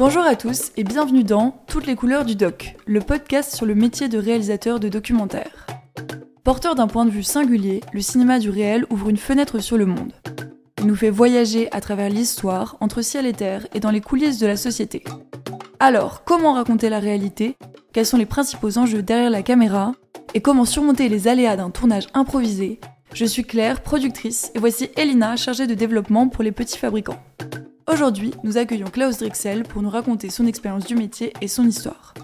Bonjour à tous et bienvenue dans Toutes les couleurs du doc, le podcast sur le métier de réalisateur de documentaire. Porteur d'un point de vue singulier, le cinéma du réel ouvre une fenêtre sur le monde. Il nous fait voyager à travers l'histoire, entre ciel et terre et dans les coulisses de la société. Alors, comment raconter la réalité? Quels sont les principaux enjeux derrière la caméra? Et comment surmonter les aléas d'un tournage improvisé? Je suis Claire, productrice, et voici Elina, chargée de développement pour les petits fabricants. Aujourd'hui, nous accueillons Klaus Drexel pour nous raconter son expérience du métier et son histoire.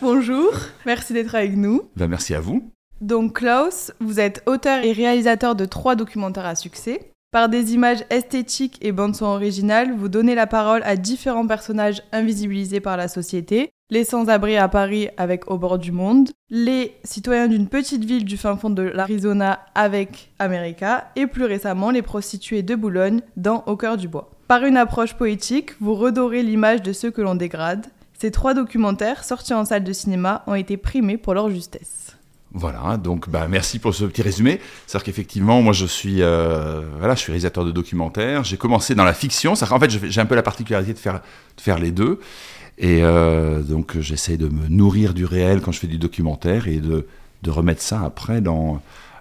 Bonjour, merci d'être avec nous. Ben, merci à vous. Donc Klaus, vous êtes auteur et réalisateur de trois documentaires à succès. Par des images esthétiques et bande-son originale, vous donnez la parole à différents personnages invisibilisés par la société. Les sans-abri à Paris avec Au bord du monde, les citoyens d'une petite ville du fin fond de l'Arizona avec America, et plus récemment les prostituées de Boulogne dans Au cœur du bois. Par une approche poétique, vous redorez l'image de ceux que l'on dégrade. Ces trois documentaires, sortis en salle de cinéma, ont été primés pour leur justesse. Voilà, donc bah, merci pour ce petit résumé. C'est-à-dire qu'effectivement, moi je suis, euh, voilà, je suis réalisateur de documentaires. J'ai commencé dans la fiction. En fait, j'ai un peu la particularité de faire, de faire les deux. Et euh, donc j'essaie de me nourrir du réel quand je fais du documentaire et de, de remettre ça après dans,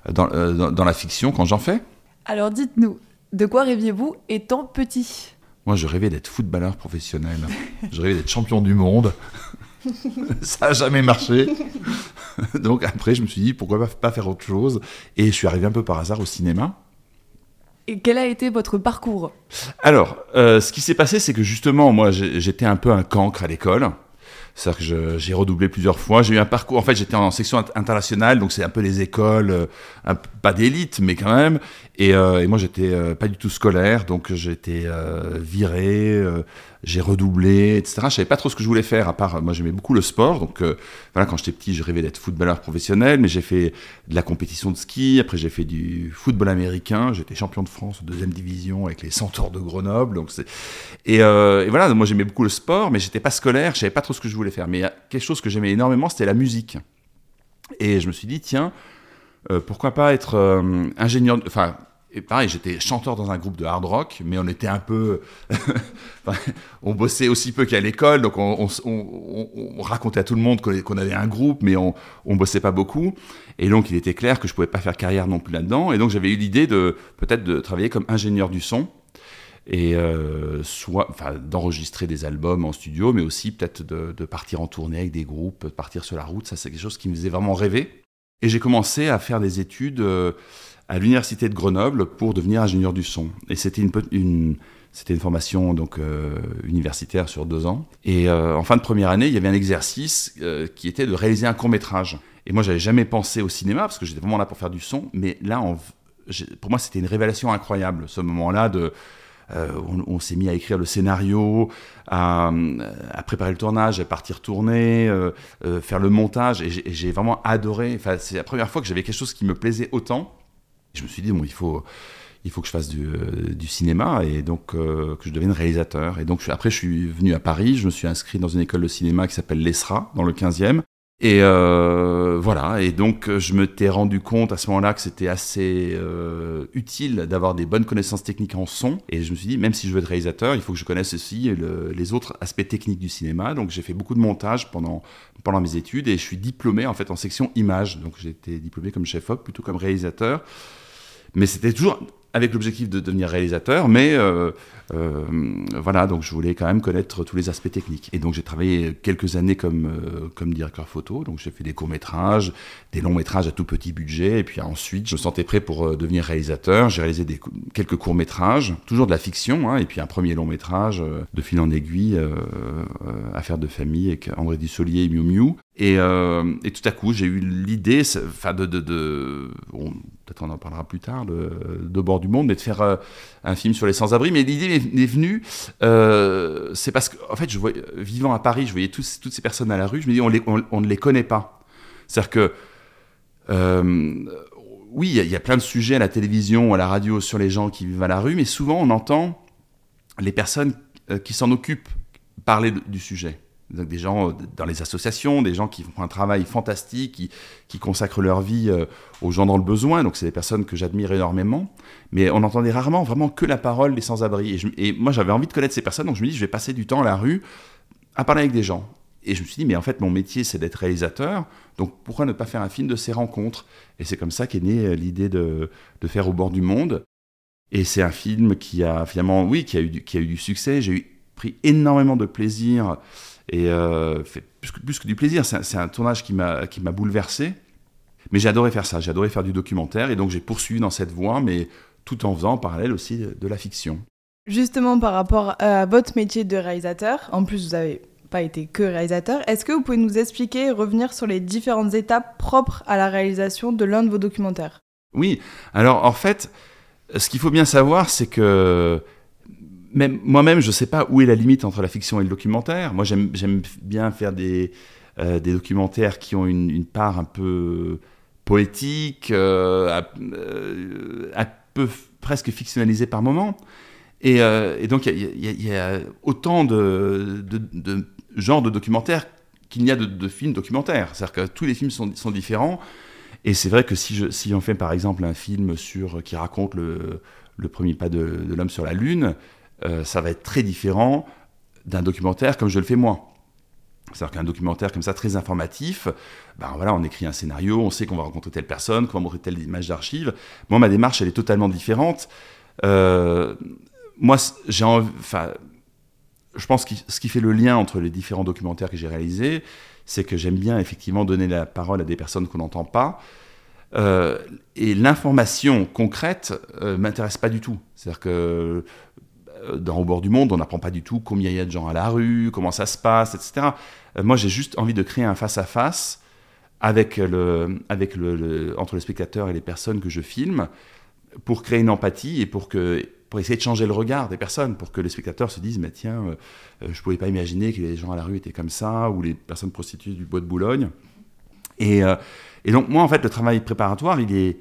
dans, euh, dans, dans la fiction quand j'en fais. Alors dites-nous, de quoi rêviez-vous étant petit? Moi je rêvais d'être footballeur professionnel. je rêvais d'être champion du monde. ça n'a jamais marché. Donc après, je me suis dit, pourquoi pas faire autre chose? Et je suis arrivé un peu par hasard au cinéma. Et quel a été votre parcours Alors, euh, ce qui s'est passé, c'est que justement, moi, j'étais un peu un cancre à l'école. C'est-à-dire que j'ai redoublé plusieurs fois. J'ai eu un parcours. En fait, j'étais en section internationale, donc c'est un peu les écoles, euh, pas d'élite, mais quand même. Et, euh, et moi, j'étais euh, pas du tout scolaire, donc j'étais euh, viré, euh, j'ai redoublé, etc. Je savais pas trop ce que je voulais faire. À part, moi, j'aimais beaucoup le sport. Donc voilà, quand j'étais petit, je rêvais d'être footballeur professionnel, mais j'ai fait de la compétition de ski. Après, j'ai fait du football américain. J'étais champion de France en deuxième division avec les Centaures de Grenoble. Donc et, voilà, moi, j'aimais beaucoup le sport, mais j'étais pas scolaire. Je savais pas trop ce que je voulais faire. Mais quelque chose que j'aimais énormément, c'était la musique. Et je me suis dit, tiens. Pourquoi pas être ingénieur, enfin et pareil, j'étais chanteur dans un groupe de hard rock, mais on était un peu. on bossait aussi peu qu'à l'école, donc on, on, on, racontait à tout le monde qu'on avait un groupe, mais on, bossait pas beaucoup. Et donc, il était clair que je pouvais pas faire carrière non plus là-dedans. Et donc, j'avais eu l'idée de peut-être de travailler comme ingénieur du son et euh, soit d'enregistrer des albums en studio, mais aussi peut-être de, de, partir en tournée avec des groupes, de partir sur la route. Ça, c'est quelque chose qui me faisait vraiment rêver. Et j'ai commencé à faire des études. Euh, à l'université de Grenoble pour devenir ingénieur du son. Et c'était une, c'était une formation donc euh, universitaire sur deux ans. Et euh, en fin de première année, il y avait un exercice euh, qui était de réaliser un court métrage. Et moi, j'avais jamais pensé au cinéma parce que j'étais vraiment là pour faire du son. Mais là, pour moi, c'était une révélation incroyable. Ce moment-là de on, s'est mis à écrire le scénario, à, préparer le tournage, à partir tourner, faire le montage, et j'ai vraiment adoré. Enfin, c'est la première fois que j'avais quelque chose qui me plaisait autant. Je me suis dit, bon, il faut, il faut que je fasse du, euh, cinéma et donc euh, que je devienne réalisateur. Et donc après, je suis venu à Paris, je me suis inscrit dans une école de cinéma qui s'appelle l'ESRA, dans le 15e. Et euh, voilà, et donc je me t'ai rendu compte à ce moment-là que c'était assez utile d'avoir des bonnes connaissances techniques en son. Et je me suis dit, même si je veux être réalisateur, il faut que je connaisse aussi le, les autres aspects techniques du cinéma. Donc j'ai fait beaucoup de montage pendant, pendant mes études et je suis diplômé en fait en section image. Donc j'ai été diplômé comme chef-op plutôt comme réalisateur. Mais c'était toujours avec l'objectif de devenir réalisateur, mais euh, euh, voilà, donc je voulais quand même connaître tous les aspects techniques. Et donc j'ai travaillé quelques années comme, euh, comme directeur photo, donc j'ai fait des courts-métrages, des longs-métrages à tout petit budget, et puis ensuite je me sentais prêt pour euh, devenir réalisateur. J'ai réalisé quelques courts-métrages, toujours de la fiction, hein, et puis un premier long-métrage euh, de fil en aiguille, Affaires de famille avec André Dussolier et Miu Miu. Et, et tout à coup j'ai eu l'idée, enfin de... peut-être on en parlera plus tard, de, bord du monde, mais de faire euh, un film sur les sans-abri. Mais l'idée m'est venue, euh, c'est parce que, en fait, vivant à Paris, je voyais toutes ces personnes à la rue, je me dis, on, ne les connaît pas. C'est-à-dire que, euh, oui, il y, y, a plein de sujets à la télévision, à la radio sur les gens qui vivent à la rue, mais souvent on entend les personnes euh, qui s'en occupent parler du sujet. Des gens dans les associations, des gens qui font un travail fantastique, qui, consacrent leur vie aux gens dans le besoin. Donc c'est des personnes que j'admire énormément. Mais on entendait rarement vraiment que la parole des sans-abri. Et, moi j'avais envie de connaître ces personnes, donc je me dis je vais passer du temps à la rue à parler avec des gens. Et je me suis dit, mais en fait, mon métier, c'est d'être réalisateur, donc pourquoi ne pas faire un film de ces rencontres? Et c'est comme ça qu'est née l'idée de, faire Au bord du monde. Et c'est un film qui a finalement, oui, qui a eu, qui a eu du succès. J'ai pris énormément de plaisir, et euh, fait plus, que, plus que du plaisir, c'est un, un, tournage qui m'a bouleversé. Mais j'ai adoré faire ça, j'ai adoré faire du documentaire, et donc j'ai poursuivi dans cette voie, mais tout en faisant en parallèle aussi de, de la fiction. Justement, par rapport à votre métier de réalisateur, en plus vous avez pas été que réalisateur. Est-ce que vous pouvez nous expliquer et revenir sur les différentes étapes propres à la réalisation de l'un de vos documentaires? Oui, alors en fait, ce qu'il faut bien savoir, c'est que même moi-même, je ne sais pas où est la limite entre la fiction et le documentaire. Moi, j'aime bien faire des, euh, des documentaires qui ont une, part un peu poétique, euh, euh, un peu presque fictionnalisée par moment. Et, donc, il y, a autant de, de genre de documentaire qu'il n'y a de, films documentaires. C'est-à-dire que tous les films sont, différents. Et c'est vrai que si, je, si, on fait par exemple un film sur, qui raconte le, premier pas de l'homme sur la Lune, euh, ça va être très différent d'un documentaire comme je le fais moi. C'est-à-dire qu'un documentaire comme ça, très informatif, ben voilà, on écrit un scénario, on sait qu'on va rencontrer telle personne, qu'on va montrer telle image d'archives. Moi, ma démarche, elle est totalement différente. Euh, moi, j'ai enfin, je pense que ce qui fait le lien entre les différents documentaires que j'ai réalisés, c'est que j'aime bien effectivement donner la parole à des personnes qu'on n'entend pas. Euh, et l'information concrète euh, m'intéresse pas du tout. C'est-à-dire que dans Au bord du monde, on n'apprend pas du tout combien il y a de gens à la rue, comment ça se passe, etc. Euh, moi, j'ai juste envie de créer un face-à-face avec le, avec le, entre le spectateur et les personnes que je filme pour créer une empathie et pour que pour essayer de changer le regard des personnes, pour que les spectateurs se disent, mais tiens, euh, euh, je ne pouvais pas imaginer que les gens à la rue étaient comme ça, ou les personnes prostituées du bois de Boulogne. Et, euh, et donc moi, en fait, le travail préparatoire, il est,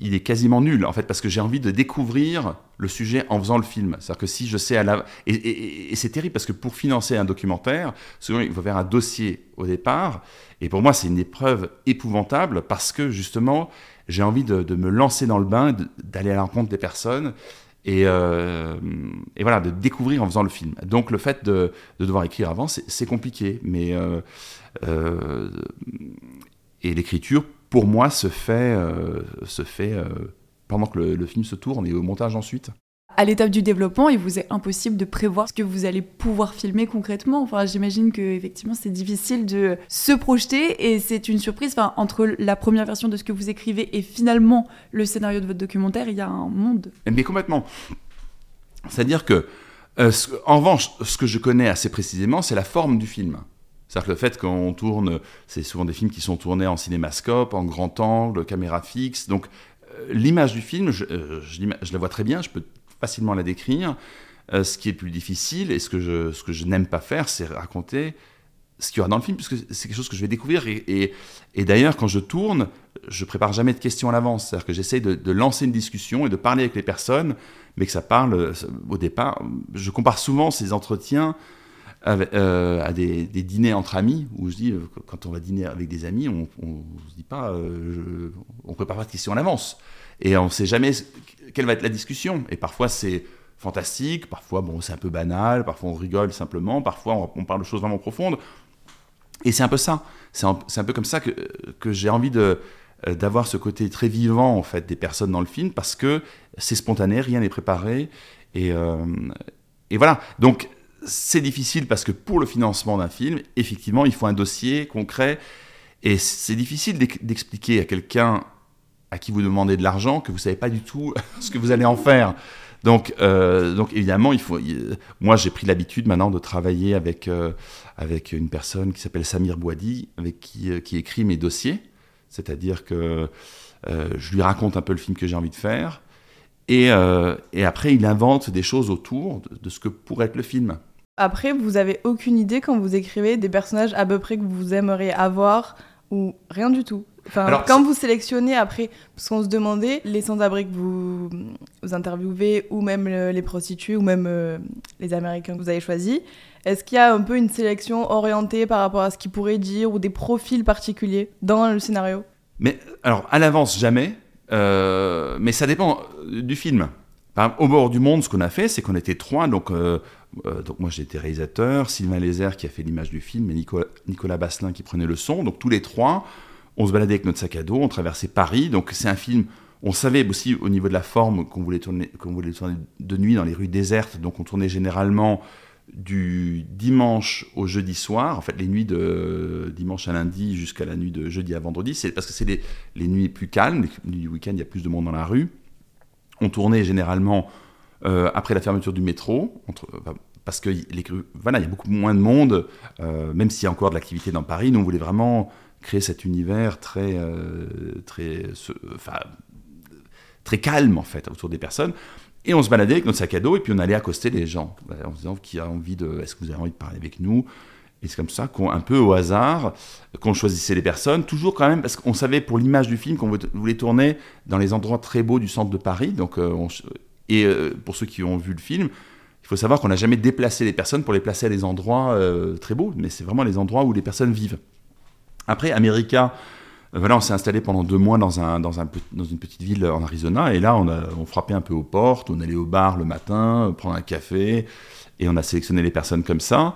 il est quasiment nul, en fait, parce que j'ai envie de découvrir le sujet en faisant le film. C'est-à-dire que si je sais à la... Et, c'est terrible, parce que pour financer un documentaire, souvent, il faut faire un dossier au départ, et pour moi, c'est une épreuve épouvantable, parce que, justement, j'ai envie de, de, me lancer dans le bain, d'aller à la rencontre des personnes, et, euh, et, voilà, de découvrir en faisant le film. Donc le fait de, de devoir écrire avant, c'est compliqué, mais euh, euh, et l'écriture, pour moi, se fait, se fait pendant que le, le, film se tourne et au montage ensuite à l'étape du développement, il vous est impossible de prévoir ce que vous allez pouvoir filmer concrètement. Enfin, j'imagine que effectivement, c'est difficile de se projeter et c'est une surprise. Enfin, entre la première version de ce que vous écrivez et finalement le scénario de votre documentaire, il y a un monde. Mais complètement. C'est-à-dire que, euh, en revanche, ce que je connais assez précisément, c'est la forme du film. C'est-à-dire que le fait qu'on tourne, c'est souvent des films qui sont tournés en cinémascope, en grand angle, caméra fixe. Donc, euh, l'image du film, je, euh, je, la vois très bien, je peux facilement la décrire. Euh, ce qui est plus difficile et ce que je, ce que je n'aime pas faire, c'est raconter ce qu'il y aura dans le film, puisque c'est quelque chose que je vais découvrir. Et, et, d'ailleurs, quand je tourne, je prépare jamais de questions à l'avance. C'est-à-dire que j'essaye de, lancer une discussion et de parler avec les personnes, mais que ça parle au départ. Je compare souvent ces entretiens euh, à des, dîners entre amis, où je dis, quand on va dîner avec des amis, on ne se dit pas, je, on prépare pas de questions à l'avance. Et on ne sait jamais quelle va être la discussion. Et parfois, c'est fantastique, parfois, bon, c'est un peu banal, parfois on rigole simplement, parfois on, parle de choses vraiment profondes. Et c'est un peu ça. C'est un, peu comme ça que, que j'ai envie de euh, d'avoir ce côté très vivant en fait des personnes dans le film parce que c'est spontané, rien n'est préparé et, euh, et voilà. Donc c'est difficile parce que pour le financement d'un film, effectivement, il faut un dossier concret et c'est difficile d'expliquer à quelqu'un à qui vous demandez de l'argent que vous savez pas du tout ce que vous allez en faire. Donc, euh, donc évidemment, il faut. moi, j'ai pris l'habitude maintenant de travailler avec euh, avec une personne qui s'appelle Samir Bouadi, avec qui euh, qui écrit mes dossiers. C'est-à-dire que je lui raconte un peu le film que j'ai envie de faire, et, et après, il invente des choses autour de, ce que pourrait être le film. Après, vous avez aucune idée quand vous écrivez des personnages à peu près que vous aimeriez avoir ou rien du tout Enfin, Alors, quand vous sélectionnez après, parce qu'on se demandait, les sans-abri que vous, vous interviewez, ou même euh, les prostituées, ou même euh, les Américains que vous avez choisis, est-ce qu'il y a un peu une sélection orientée par rapport à ce qu'ils pourraient dire, ou des profils particuliers dans le scénario? Mais alors, à l'avance, jamais. Euh, mais ça dépend du film. Par exemple, au bord du monde, ce qu'on a fait, c'est qu'on était trois. Donc, euh, euh, donc moi, j'étais réalisateur, Sylvain Lézère qui a fait l'image du film, et Nicolas, Nicolas Basselin qui prenait le son. Donc, tous les trois, on se baladait avec notre sac à dos, on traversait Paris. Donc, c'est un film. On savait aussi au niveau de la forme qu'on voulait tourner, voulait tourner de nuit dans les rues désertes. Donc, on tournait généralement du dimanche au jeudi soir, en fait les nuits de dimanche à lundi jusqu'à la nuit de jeudi à vendredi, c'est parce que c'est les, les nuits plus calmes, les nuits du week-end, il y a plus de monde dans la rue. On tournait généralement euh, après la fermeture du métro, enfin, parce que il y a beaucoup moins de monde, euh, même s'il y a encore de l'activité dans Paris, nous on voulait vraiment créer cet univers très, euh, très, très calme en fait autour des personnes. Et on se baladait avec notre sac à dos et puis on allait accoster les gens en disant qui a envie de, est-ce que vous avez envie de parler avec nous? Et c'est comme ça qu'on, un peu au hasard, qu'on choisissait les personnes, toujours quand même parce qu'on savait pour l'image du film qu'on voulait- tourner dans les endroits très beaux du centre de Paris. Donc, euh, et euh, pour ceux qui ont vu le film, il faut savoir qu'on n'a jamais déplacé les personnes pour les placer à des endroits euh, très beaux, mais c'est vraiment les endroits où les personnes vivent. Après, America, euh, voilà, on s'est installé pendant deux mois dans, une petite ville en Arizona, et là, on, frappait un peu aux portes, on allait au bar le matin, prendre un café, et on a sélectionné les personnes comme ça.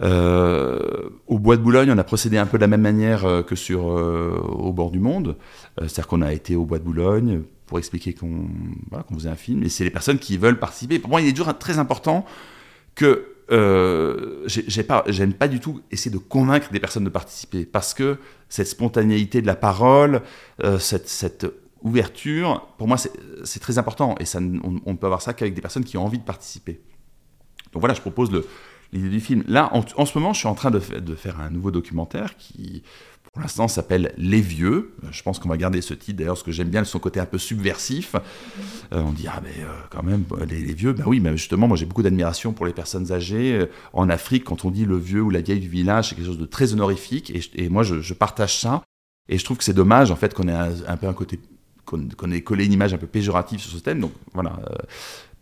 Au Bois de Boulogne, on a procédé un peu de la même manière que sur Au bord du monde. C'est-à-dire qu'on a été au Bois de Boulogne pour expliquer qu'on voilà, qu'on faisait un film. Et c'est les personnes qui veulent participer. Pour moi, il est toujours très important que euh, j'aime pas du tout essayer de convaincre des personnes de participer parce que cette spontanéité de la parole, euh, cette, ouverture, pour moi, c'est très important et on, on peut avoir ça qu'avec des personnes qui ont envie de participer. Donc voilà, je propose l'idée du film. Là, en, ce moment, je suis en train de faire un nouveau documentaire qui, pour l'instant, s'appelle Les Vieux. Euh, Je pense qu'on va garder ce titre d'ailleurs, parce que j'aime bien son côté un peu subversif. Euh, on dit, ah, mais euh, quand même, les, les vieux, ben oui, mais justement, moi j'ai beaucoup d'admiration pour les personnes âgées. Euh, En Afrique, quand on dit le vieux ou la vieille du village, c'est quelque chose de très honorifique, et, moi je, partage ça. Et je trouve que c'est dommage, en fait, qu'on ait un, peu un côté. qu'on ait collé une image un peu péjorative sur ce thème. Donc voilà, euh,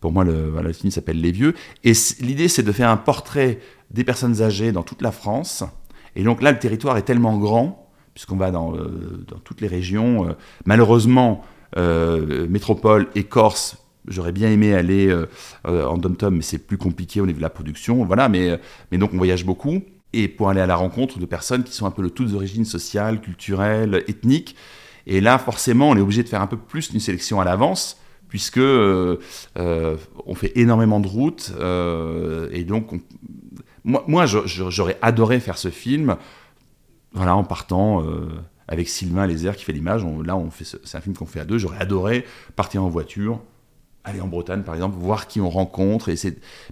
pour moi, le, voilà, le film s'appelle Les Vieux. Et l'idée, c'est de faire un portrait des personnes âgées dans toute la France. Et donc là, le territoire est tellement grand, puisqu'on va dans, euh, dans toutes les régions. Euh, malheureusement, euh, métropole et Corse, j'aurais bien aimé aller en dom-tom, mais c'est plus compliqué au niveau de la production. Voilà, mais, donc on voyage beaucoup. Et pour aller à la rencontre de personnes qui sont un peu de toutes origines sociales, culturelles, ethniques. Et là, forcément, on est obligé de faire un peu plus une sélection à l'avance, puisque on fait énormément de routes. et donc, on- moi, j'aurais adoré faire ce film, voilà, en partant euh, avec Sylvain Lézère qui fait l'image. Là, c'est un film qu'on fait à deux. J'aurais adoré partir en voiture, aller en Bretagne, par exemple, voir qui on rencontre.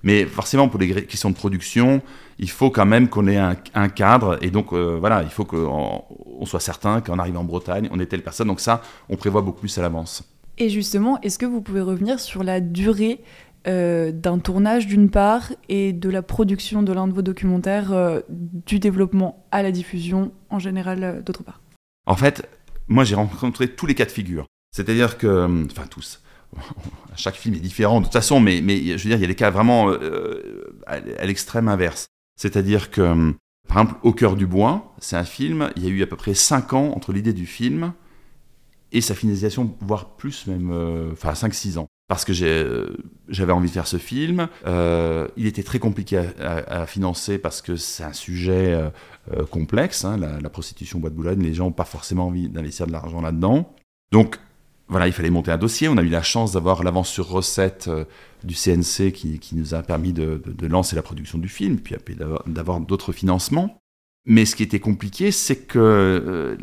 Mais forcément, pour les questions de production, il faut quand même qu'on ait un, cadre. Et donc, euh, voilà, il faut qu'on on soit certain qu'en arrivant en Bretagne, on est telle personne. Donc ça, on prévoit beaucoup plus à l'avance. Et justement, est-ce que vous pouvez revenir sur la durée euh, d'un tournage d'une part et de la production de l'un de vos documentaires, euh, du développement à la diffusion en général euh, d'autre part En fait, moi, j'ai rencontré tous les cas de figure. C'est-à-dire que, enfin tous, chaque film est différent de toute façon, mais, je veux dire, il y a des cas vraiment à à l'extrême inverse. C'est-à-dire que, par exemple, Au cœur du bois, c'est un film, il y a eu à peu près 5 ans entre l'idée du film et sa finalisation, voire plus même, enfin 5-6 ans. Parce que euh, j'avais envie de faire ce film. Euh, il était très compliqué à, financer parce que c'est un sujet euh, complexe, hein, la, la prostitution bois de Boulogne. Les gens n'ont pas forcément envie d'investir de l'argent là-dedans. Donc, voilà, il fallait monter un dossier. On a eu la chance d'avoir l'avance sur recette du CNC qui, nous a permis de, lancer la production du film, puis d'avoir- d'autres financements. Mais ce qui était compliqué, c'est que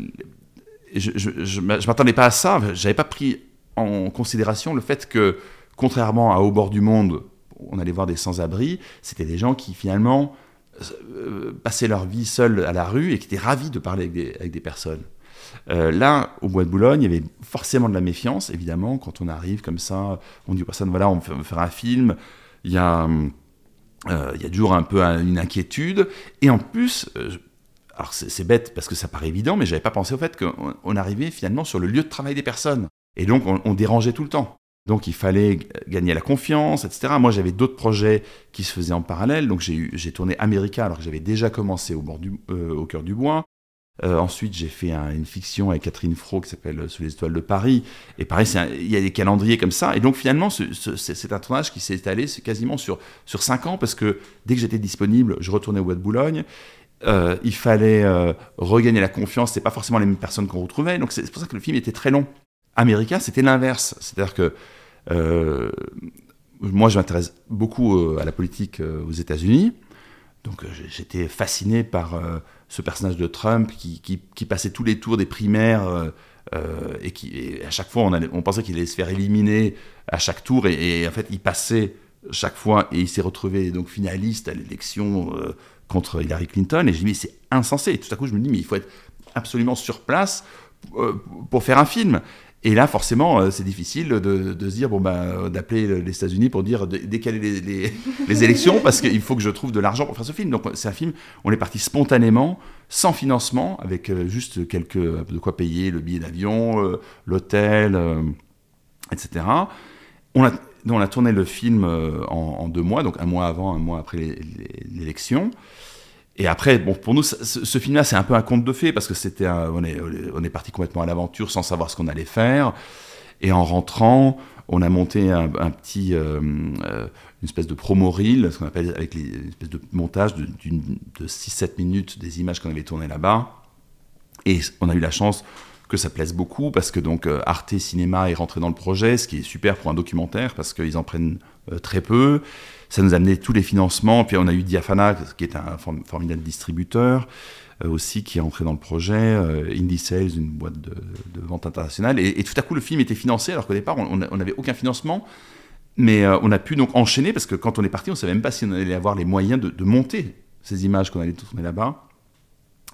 je, je m'attendais pas à ça. J'avais pas pris en considération le fait que, contrairement à Au bord du monde, on allait voir des sans-abri, c'était des gens qui finalement euh, passaient leur vie seuls à la rue et qui étaient ravis de parler avec des, personnes. Euh, là, au Bois de Boulogne, il y avait forcément de la méfiance, évidemment, quand on arrive comme ça, on dit aux personnes, voilà, on va faire- un film, il y a, euh, il y a toujours un peu un- une inquiétude, et en plus, alors c'est bête parce que ça paraît évident, mais j'avais pas pensé au fait qu'on arrivait finalement sur le lieu de travail des personnes. Et donc on, dérangeait tout le temps. Donc il fallait gagner la confiance, etc. Moi j'avais d'autres projets qui se faisaient en parallèle. Donc j'ai tourné America alors que j'avais déjà commencé au, bord du, euh, au cœur du bois. Euh, ensuite, j'ai fait une fiction avec Catherine Fro qui s'appelle euh, Sous les étoiles de Paris. Et pareil, il y a des calendriers comme ça. Et donc, finalement, c'est un tournage qui s'est étalé quasiment sur, sur cinq ans parce que dès que j'étais disponible, je retournais au Bois de Boulogne. Il fallait regagner la confiance. C'est pas forcément les mêmes personnes qu'on retrouvait. Donc, c'est pour ça que le film était très long. America, c'était l'inverse. C'est-à-dire que moi, je m'intéresse beaucoup à la politique aux États-Unis. Donc, j'étais fasciné par ce personnage de Trump qui, passait tous les tours des primaires euh, euh, et qui à chaque fois on, pensait qu'il allait se faire éliminer à chaque tour et, en fait il passait chaque fois et il s'est retrouvé donc finaliste à l'élection euh, contre Hillary Clinton et me dis mais c'est insensé et tout à coup je me dis mais il faut être absolument sur place pour faire un film et là, forcément, euh, c'est difficile de, se dire, bon, ben, d'appeler les États-Unis pour dire décaler les, les, élections parce qu'il faut que je trouve de l'argent pour faire ce film. Donc, c'est un film, on est parti spontanément, sans financement, avec euh, juste quelques, de quoi payer le billet d'avion, euh, l'hôtel, etc. On a, on a tourné le film en, deux mois, donc un mois avant, un mois après l'élection. Et après, bon, pour nous, ce, film-là, c'est un peu un conte de fées parce que c'était, on est, parti complètement à l'aventure sans savoir ce qu'on allait faire. Et en rentrant, on a monté un, petit, euh, euh, une espèce de promo reel, ce qu'on appelle avec une espèce de montage de, de 6-7 minutes des images qu'on avait tournées là-bas. Et on a eu la chance que ça plaise beaucoup parce que donc euh, Arte Cinéma est rentré dans le projet, ce qui est super pour un documentaire parce qu'ils en prennent très peu ça nous a amené tous les financements. Puis on a eu Diafana, qui est un formidable distributeur, euh, aussi, qui est entré dans le projet. Euh, Indie Sales, une boîte de, vente internationale. Et, tout à coup, le film était financé, alors qu'au départ, on n'avait aucun financement. Mais euh, on a pu donc enchaîner, parce que quand on est parti, on ne savait même pas si on allait avoir les moyens de, monter ces images qu'on allait tourner là-bas.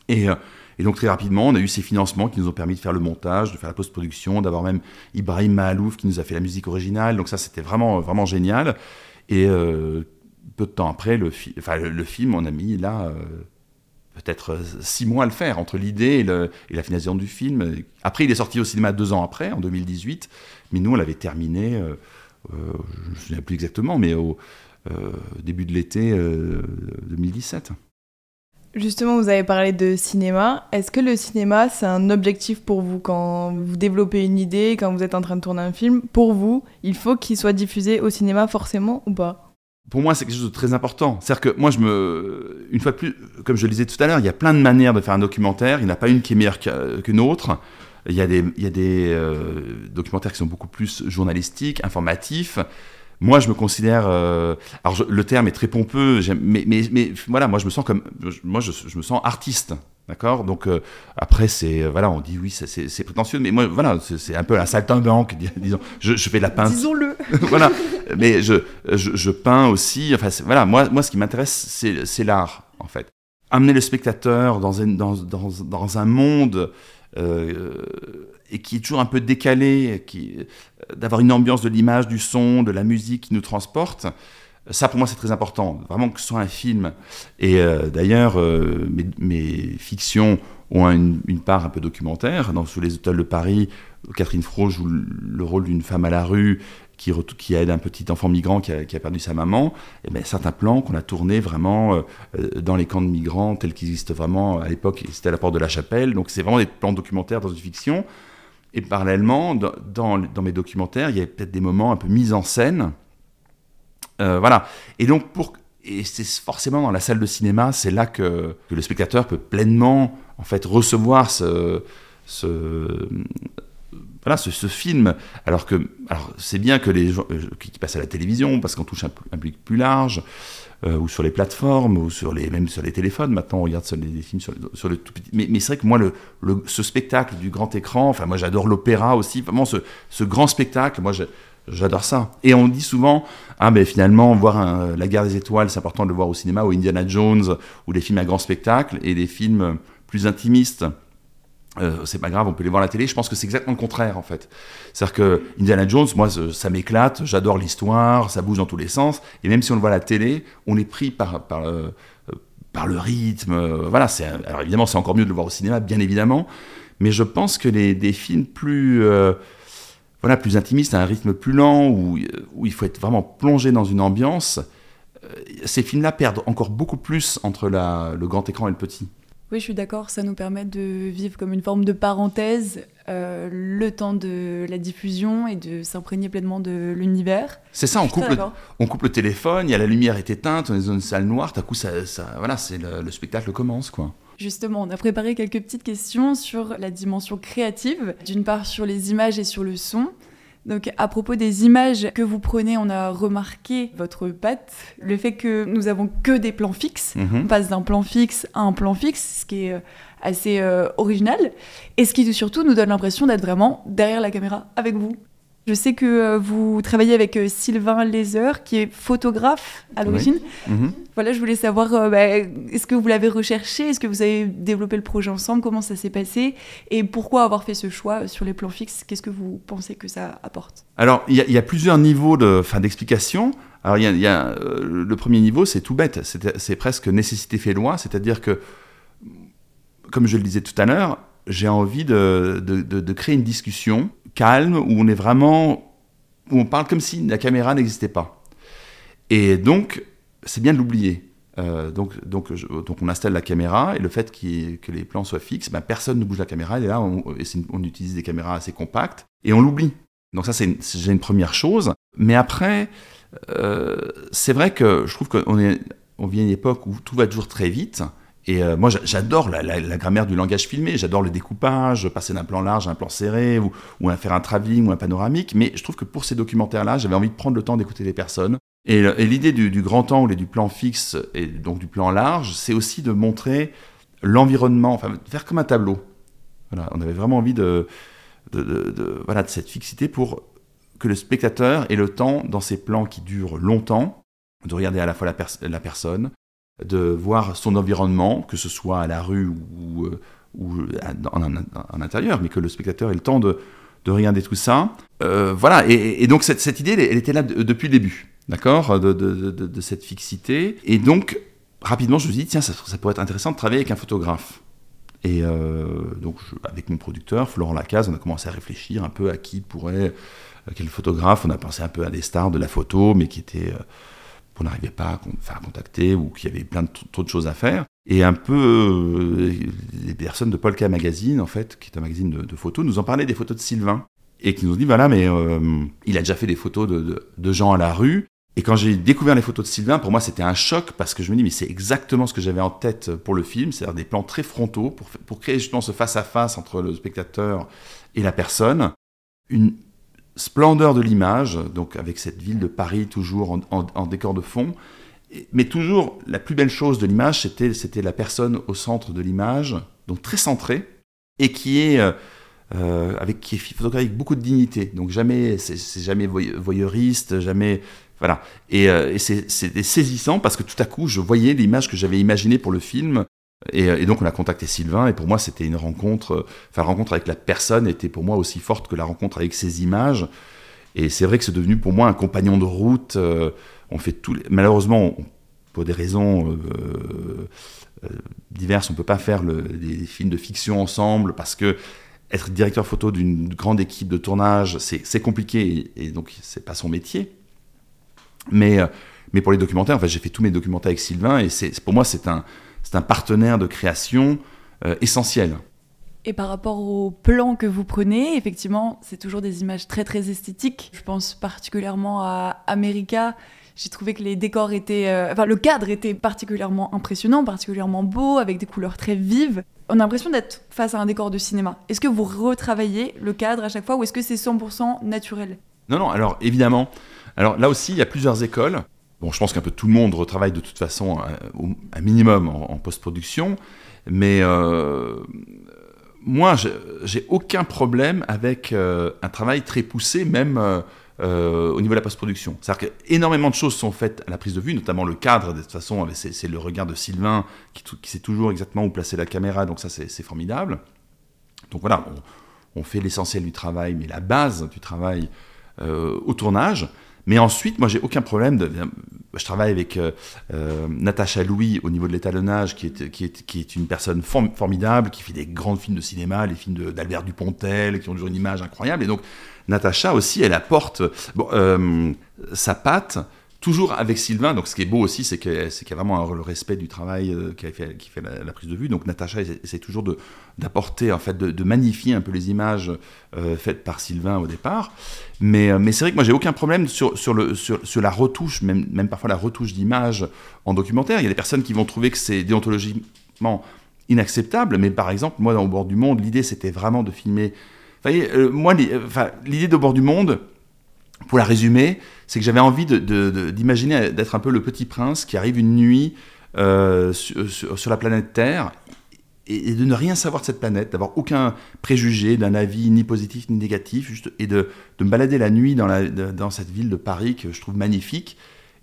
Et, et, donc très rapidement, on a eu ces financements qui nous ont permis de faire le montage, de faire la post-production, d'avoir même Ibrahim Mahalouf qui nous a fait la musique originale. Donc ça, c'était vraiment, vraiment génial. Et euh, peu de temps après, le, le, film, on a mis là euh, peut-être six mois à le faire, entre l'idée et, la finalisation du film. Après, il est sorti au cinéma deux ans après, en 2018, mais nous, on l'avait terminé, euh, je ne me souviens plus exactement, mais au début de l'été 2017. Justement, vous avez parlé de cinéma. Est-ce que le cinéma, c'est un objectif pour vous quand vous développez une idée, quand vous êtes en train de tourner un film? Pour vous, il faut qu'il soit diffusé au cinéma forcément ou pas? Pour moi, c'est quelque chose de très important. C'est-à-dire que moi, je me, une fois de plus, comme je le disais tout à l'heure, il y a plein de manières de faire un documentaire. Il n'y en a pas une qui est meilleure qu'une autre. Il y a des, il y a des euh, documentaires qui sont beaucoup plus journalistiques, informatifs. Moi, je me considère. Euh, alors, le terme est très pompeux, mais, mais, mais, voilà, moi, je me sens comme. Moi, je, je me sens artiste. D'accord? Donc, euh, après, c'est. Euh, voilà, on dit oui, c'est prétentieux, mais moi, voilà, c'est un peu un saltimbanque, disons. Je, je fais de la peinture. Disons-le Voilà. Mais je, je, peins aussi. Enfin, voilà, moi, moi, ce qui m'intéresse, c'est l'art, en fait. Amener le spectateur dans, un, dans, dans, dans un monde. Euh, et qui est toujours un peu décalé, qui, d'avoir une ambiance de l'image, du son, de la musique qui nous transporte. Ça, pour moi, c'est très important. Vraiment que ce soit un film. Et euh, d'ailleurs, euh, mes, fictions ont une, part un peu documentaire. Dans Sous les hôtels de Paris, Catherine Fro joue le rôle d'une femme à la rue qui, aide un petit enfant migrant qui a, perdu sa maman. Et bien, certains plans qu'on a tournés vraiment euh, dans les camps de migrants tels qu'ils existent vraiment à l'époque. C'était à la porte de la chapelle. Donc, c'est vraiment des plans documentaires dans une fiction. Et parallèlement, dans, dans, mes documentaires, il y a peut-être des moments un peu mis en scène. Euh, voilà. Et donc, pour, et c'est forcément dans la salle de cinéma, c'est là que, le spectateur peut pleinement en fait recevoir ce, voilà ce, film. Alors que alors c'est bien que les gens euh, qui passent à la télévision parce qu'on touche un, public plus large. Euh, ou sur les plateformes, ou sur les, même sur les téléphones. Maintenant, on regarde sur les, films sur, le tout petit. Mais, c'est vrai que moi, le, ce spectacle du grand écran, enfin, moi, j'adore l'opéra aussi. Vraiment, ce, ce grand spectacle, moi, j'adore ça. Et on dit souvent, ah, mais finalement, voir La guerre des étoiles, c'est important de le voir au cinéma, ou Indiana Jones, ou des films à grand spectacle, et des films plus intimistes euh, c'est pas grave, on peut les voir à la télé. Je pense que c'est exactement le contraire en fait. C'est-à-dire que Indiana Jones, moi, ça m'éclate, j'adore l'histoire, ça bouge dans tous les sens. Et même si on le voit à la télé, on est pris par, par, euh, par le rythme. euh, voilà, alors évidemment c'est encore mieux de le voir au cinéma, bien évidemment, mais je pense que les des films plus euh, voilà plus intimistes, à un rythme plus lent où où il faut être vraiment plongé dans une ambiance, euh, ces films-là perdent encore beaucoup plus entre le grand écran et le petit. Oui, je suis d'accord, ça nous permet de vivre comme une forme de parenthèse euh, le temps de la diffusion et de s'imprégner pleinement de l'univers. C'est ça, on coupe, le, d'accord. on coupe le téléphone, il y a la lumière est éteinte, on est dans une salle noire, tout à coup ça, ça voilà, c'est le, le spectacle commence quoi. Justement, on a préparé quelques petites questions sur la dimension créative, d'une part sur les images et sur le son. Donc à propos des images que vous prenez, on a remarqué votre patte, le fait que nous avons que des plans fixes. Mhm. On passe d'un plan fixe à un plan fixe, ce qui est euh, assez euh, original, et ce qui surtout nous donne l'impression d'être vraiment derrière la caméra avec vous. Je sais que euh, vous travaillez avec euh, Sylvain Lézer, qui est photographe à Oui. l'origine. Mhm. Voilà, je voulais savoir, euh, bah, est-ce que vous l'avez recherché? Est-ce que vous avez développé le projet ensemble? Comment ça s'est passé? Et pourquoi avoir fait ce choix sur les plans fixes? Qu'est-ce que vous pensez que ça apporte? Alors, il y, a- il y a plusieurs niveaux de, d'explication. Alors, y a, y a, euh, le premier niveau, c'est tout bête. C'est presque nécessité fait loi. C'est-à-dire que, comme je le disais tout à l'heure, j'ai envie de, de- de- créer une discussion calme où on est vraiment, où on parle comme si la caméra n'existait pas. Et donc, c'est bien de l'oublier. Euh, donc, donc, donc, on installe la caméra et le fait ait- que les plans soient fixes, ben, personne ne bouge la caméra. Elle est là, on, utilise des caméras assez compactes et on l'oublie. Donc ça, c'est déjà une première chose. Mais après, euh, c'est vrai que je trouve qu'on on vit à une époque où tout va toujours très vite. Et euh, moi, j'a- j'adore la, grammaire du langage filmé, j'adore le découpage, passer d'un plan large à un plan serré, ou, ou faire un travelling ou un panoramique. Mais je trouve que pour ces documentaires-là, j'avais envie de prendre le temps d'écouter les personnes. Et, l'idée du, grand angle et du plan fixe, et donc du plan large, c'est aussi de montrer l'environnement, enfin, faire comme un tableau. On avait vraiment envie de, voilà, de cette fixité pour que le spectateur ait le temps, dans ces plans qui durent longtemps, de regarder à la fois la personne, de voir son environnement, que ce soit à la rue ou, euh, ou en, intérieur, mais que le spectateur ait le temps de, de regarder tout ça. Euh, voilà, et, donc cette, idée, elle, était là de- depuis le début, d'accord, de, cette fixité. Et donc, rapidement, je me suis dit, tiens, ça, pourrait être intéressant de travailler avec un photographe. Et euh, donc, avec mon producteur, Florent Lacaze, on a commencé à réfléchir un peu à qui pourrait, à quel photographe. On a pensé un peu à des stars de la photo, mais qui étaient, euh, qu'on n'arrivait pas à contacter ou qui avaient plein de trop, de choses à faire. Et un peu euh, les personnes de Polka Magazine, en fait, qui est un magazine de, photos, nous ont parlé des photos de Sylvain et qui nous ont dit voilà, mais euh, il a déjà fait des photos de, de- gens à la rue. Et quand j'ai découvert les photos de Sylvain, pour moi, c'était un choc parce que je me dis, mais c'est exactement ce que j'avais en tête pour le film, c'est-à-dire des plans très frontaux pour, pour créer justement ce face-à-face entre le spectateur et la personne. Une splendeur de l'image, donc avec cette ville de Paris toujours en, décor de fond. Mais toujours, la plus belle chose de l'image, c'était, c'était la personne au centre de l'image, donc très centrée, et qui est, euh, euh, avec, qui est photographiée avec beaucoup de dignité. Donc jamais, c'est, jamais voy- voyeuriste, jamais... Voilà. Et, euh, c'est, c'était saisissant parce que tout à coup, je voyais l'image que j'avais imaginée pour le film. Et, euh, et donc, on a contacté Sylvain. Et pour moi, c'était une rencontre. euh, Enfin, la rencontre avec la personne était pour moi aussi forte que la rencontre avec ses images. Et c'est vrai que c'est devenu pour moi un compagnon de route. euh, on fait tout. Malheureusement, pour des raisons diverses, on peut pas faire le- des films de fiction ensemble parce que être directeur photo d'une grande équipe de tournage, c'est compliqué et, et donc c'est pas son métier. Mais, mais pour les documentaires, en fait, j'ai fait tous mes documentaires avec Sylvain et c'est pour moi c'est un, c'est un partenaire de création euh, essentiel. Et par rapport au plan que vous prenez, effectivement, c'est toujours des images très très esthétiques. Je pense particulièrement à America. J'ai trouvé que les décors étaient, euh, enfin le cadre était particulièrement impressionnant, particulièrement beau, avec des couleurs très vives. On a l'impression d'être face à un décor de cinéma. Est-ce que vous retravaillez le cadre à chaque fois ou est-ce que c'est 100% naturel? Non, non, alors évidemment, alors là aussi, il y a plusieurs écoles. Bon, je pense qu'un peu tout le monde retravaille de toute façon un, minimum en, post-production, mais euh, moi, j'ai aucun problème avec euh, un travail très poussé, même euh, au niveau de la post-production. C'est-à-dire qu'énormément de choses sont faites à la prise de vue, notamment le cadre, de toute façon, c'est le regard de Sylvain qui, sait toujours exactement où placer la caméra, donc ça, c'est formidable. Donc voilà, on fait l'essentiel du travail, mais la base du travail au tournage. Mais ensuite, moi, j'ai aucun problème. De, je travaille avec euh, euh, Natacha Louis au niveau de l'étalonnage, qui est, une personne formidable, qui fait des grands films de cinéma, les films d'Albert Dupontel, qui ont toujours une image incroyable. Et donc, Natacha aussi, elle apporte euh, sa patte toujours avec Sylvain. Donc, ce qui est beau aussi, c'est qu'il y a vraiment le respect du travail euh, qui, fait, qui fait la, prise de vue. Donc, Natacha essaie toujours d'apporter, en fait, de, magnifier un peu les images euh, faites par Sylvain au départ. Mais, euh, mais c'est vrai que moi, j'ai aucun problème sur, la retouche, même, même parfois la retouche d'image en documentaire. Il y a des personnes qui vont trouver que c'est déontologiquement inacceptable. Mais par exemple, moi, dans Au bord du monde, l'idée, c'était vraiment de filmer. Vous voyez, moi, l'idée d'Au bord du monde, pour la résumer, c'est que j'avais envie d'imaginer d'être un peu le petit prince qui arrive une nuit euh, sur, la planète Terre et, de ne rien savoir de cette planète, d'avoir aucun préjugé d'un avis ni positif ni négatif, et de, me balader la nuit dans cette ville de Paris que je trouve magnifique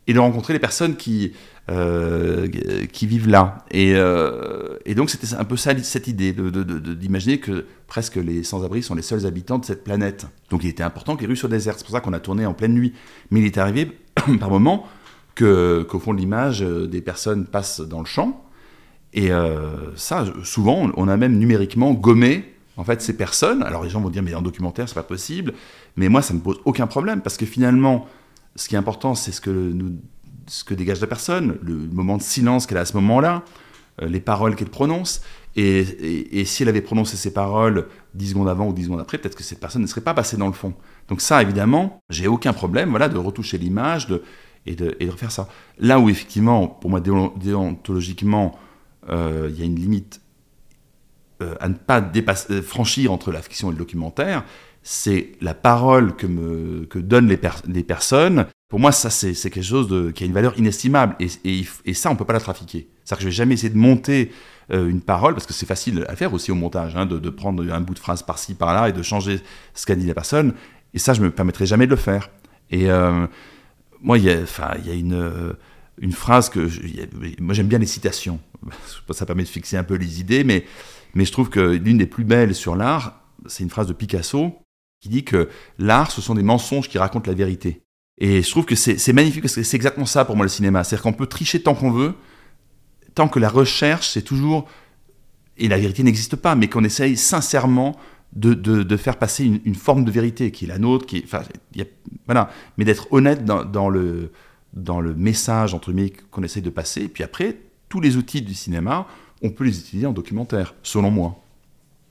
et de rencontrer les personnes qui, euh, qui vivent là. Et, euh, et donc c'était un peu ça cette idée, d'imaginer que presque les sans-abri sont les seuls habitants de cette planète. Donc il était important que les rues soient désertes. C'est pour ça qu'on a tourné en pleine nuit. Mais il est arrivé par moment qu'au fond de l'image, euh, des personnes passent dans le champ. Et ça, souvent, on a même numériquement gommé en fait ces personnes. Alors les gens vont dire mais en documentaire c'est pas possible. Mais moi ça me pose aucun problème parce que finalement ce qui est important, c'est ce que, nous, ce que dégage la personne, le moment de silence qu'elle a à ce moment-là, euh, les paroles qu'elle prononce. Et, si elle avait prononcé ces paroles dix secondes avant ou dix secondes après, peut-être que cette personne ne serait pas passée dans le fond. Donc ça, évidemment, j'ai aucun problème voilà, de retoucher l'image et, de, refaire ça. Là où, effectivement, pour moi, déontologiquement, euh, il y a une limite euh, à ne pas franchir entre la fiction et le documentaire, c'est la parole que, me, donnent les personnes. Pour moi, ça, c'est quelque chose qui a une valeur inestimable. Et, ça, on ne peut pas la trafiquer. C'est-à-dire que je vais jamais essayer de monter euh, une parole, parce que c'est facile à faire aussi au montage, hein, de, prendre un bout de phrase par-ci, par-là, et de changer ce qu'a dit la personne. Et ça, je ne me permettrai jamais de le faire. Et euh, moi, il y a, a une, phrase que... moi, j'aime bien les citations. Ça permet de fixer un peu les idées, mais je trouve que l'une des plus belles sur l'art, c'est une phrase de Picasso qui dit que l'art, ce sont des mensonges qui racontent la vérité. Et je trouve que c'est magnifique, parce que c'est exactement ça pour moi le cinéma. C'est-à-dire qu'on peut tricher tant qu'on veut, tant que la recherche, c'est toujours... Et la vérité n'existe pas, mais qu'on essaye sincèrement de, faire passer une, forme de vérité qui est la nôtre, qui voilà, mais d'être honnête dans, le, dans le message qu'on essaye de passer. Et puis après, tous les outils du cinéma, on peut les utiliser en documentaire, selon moi.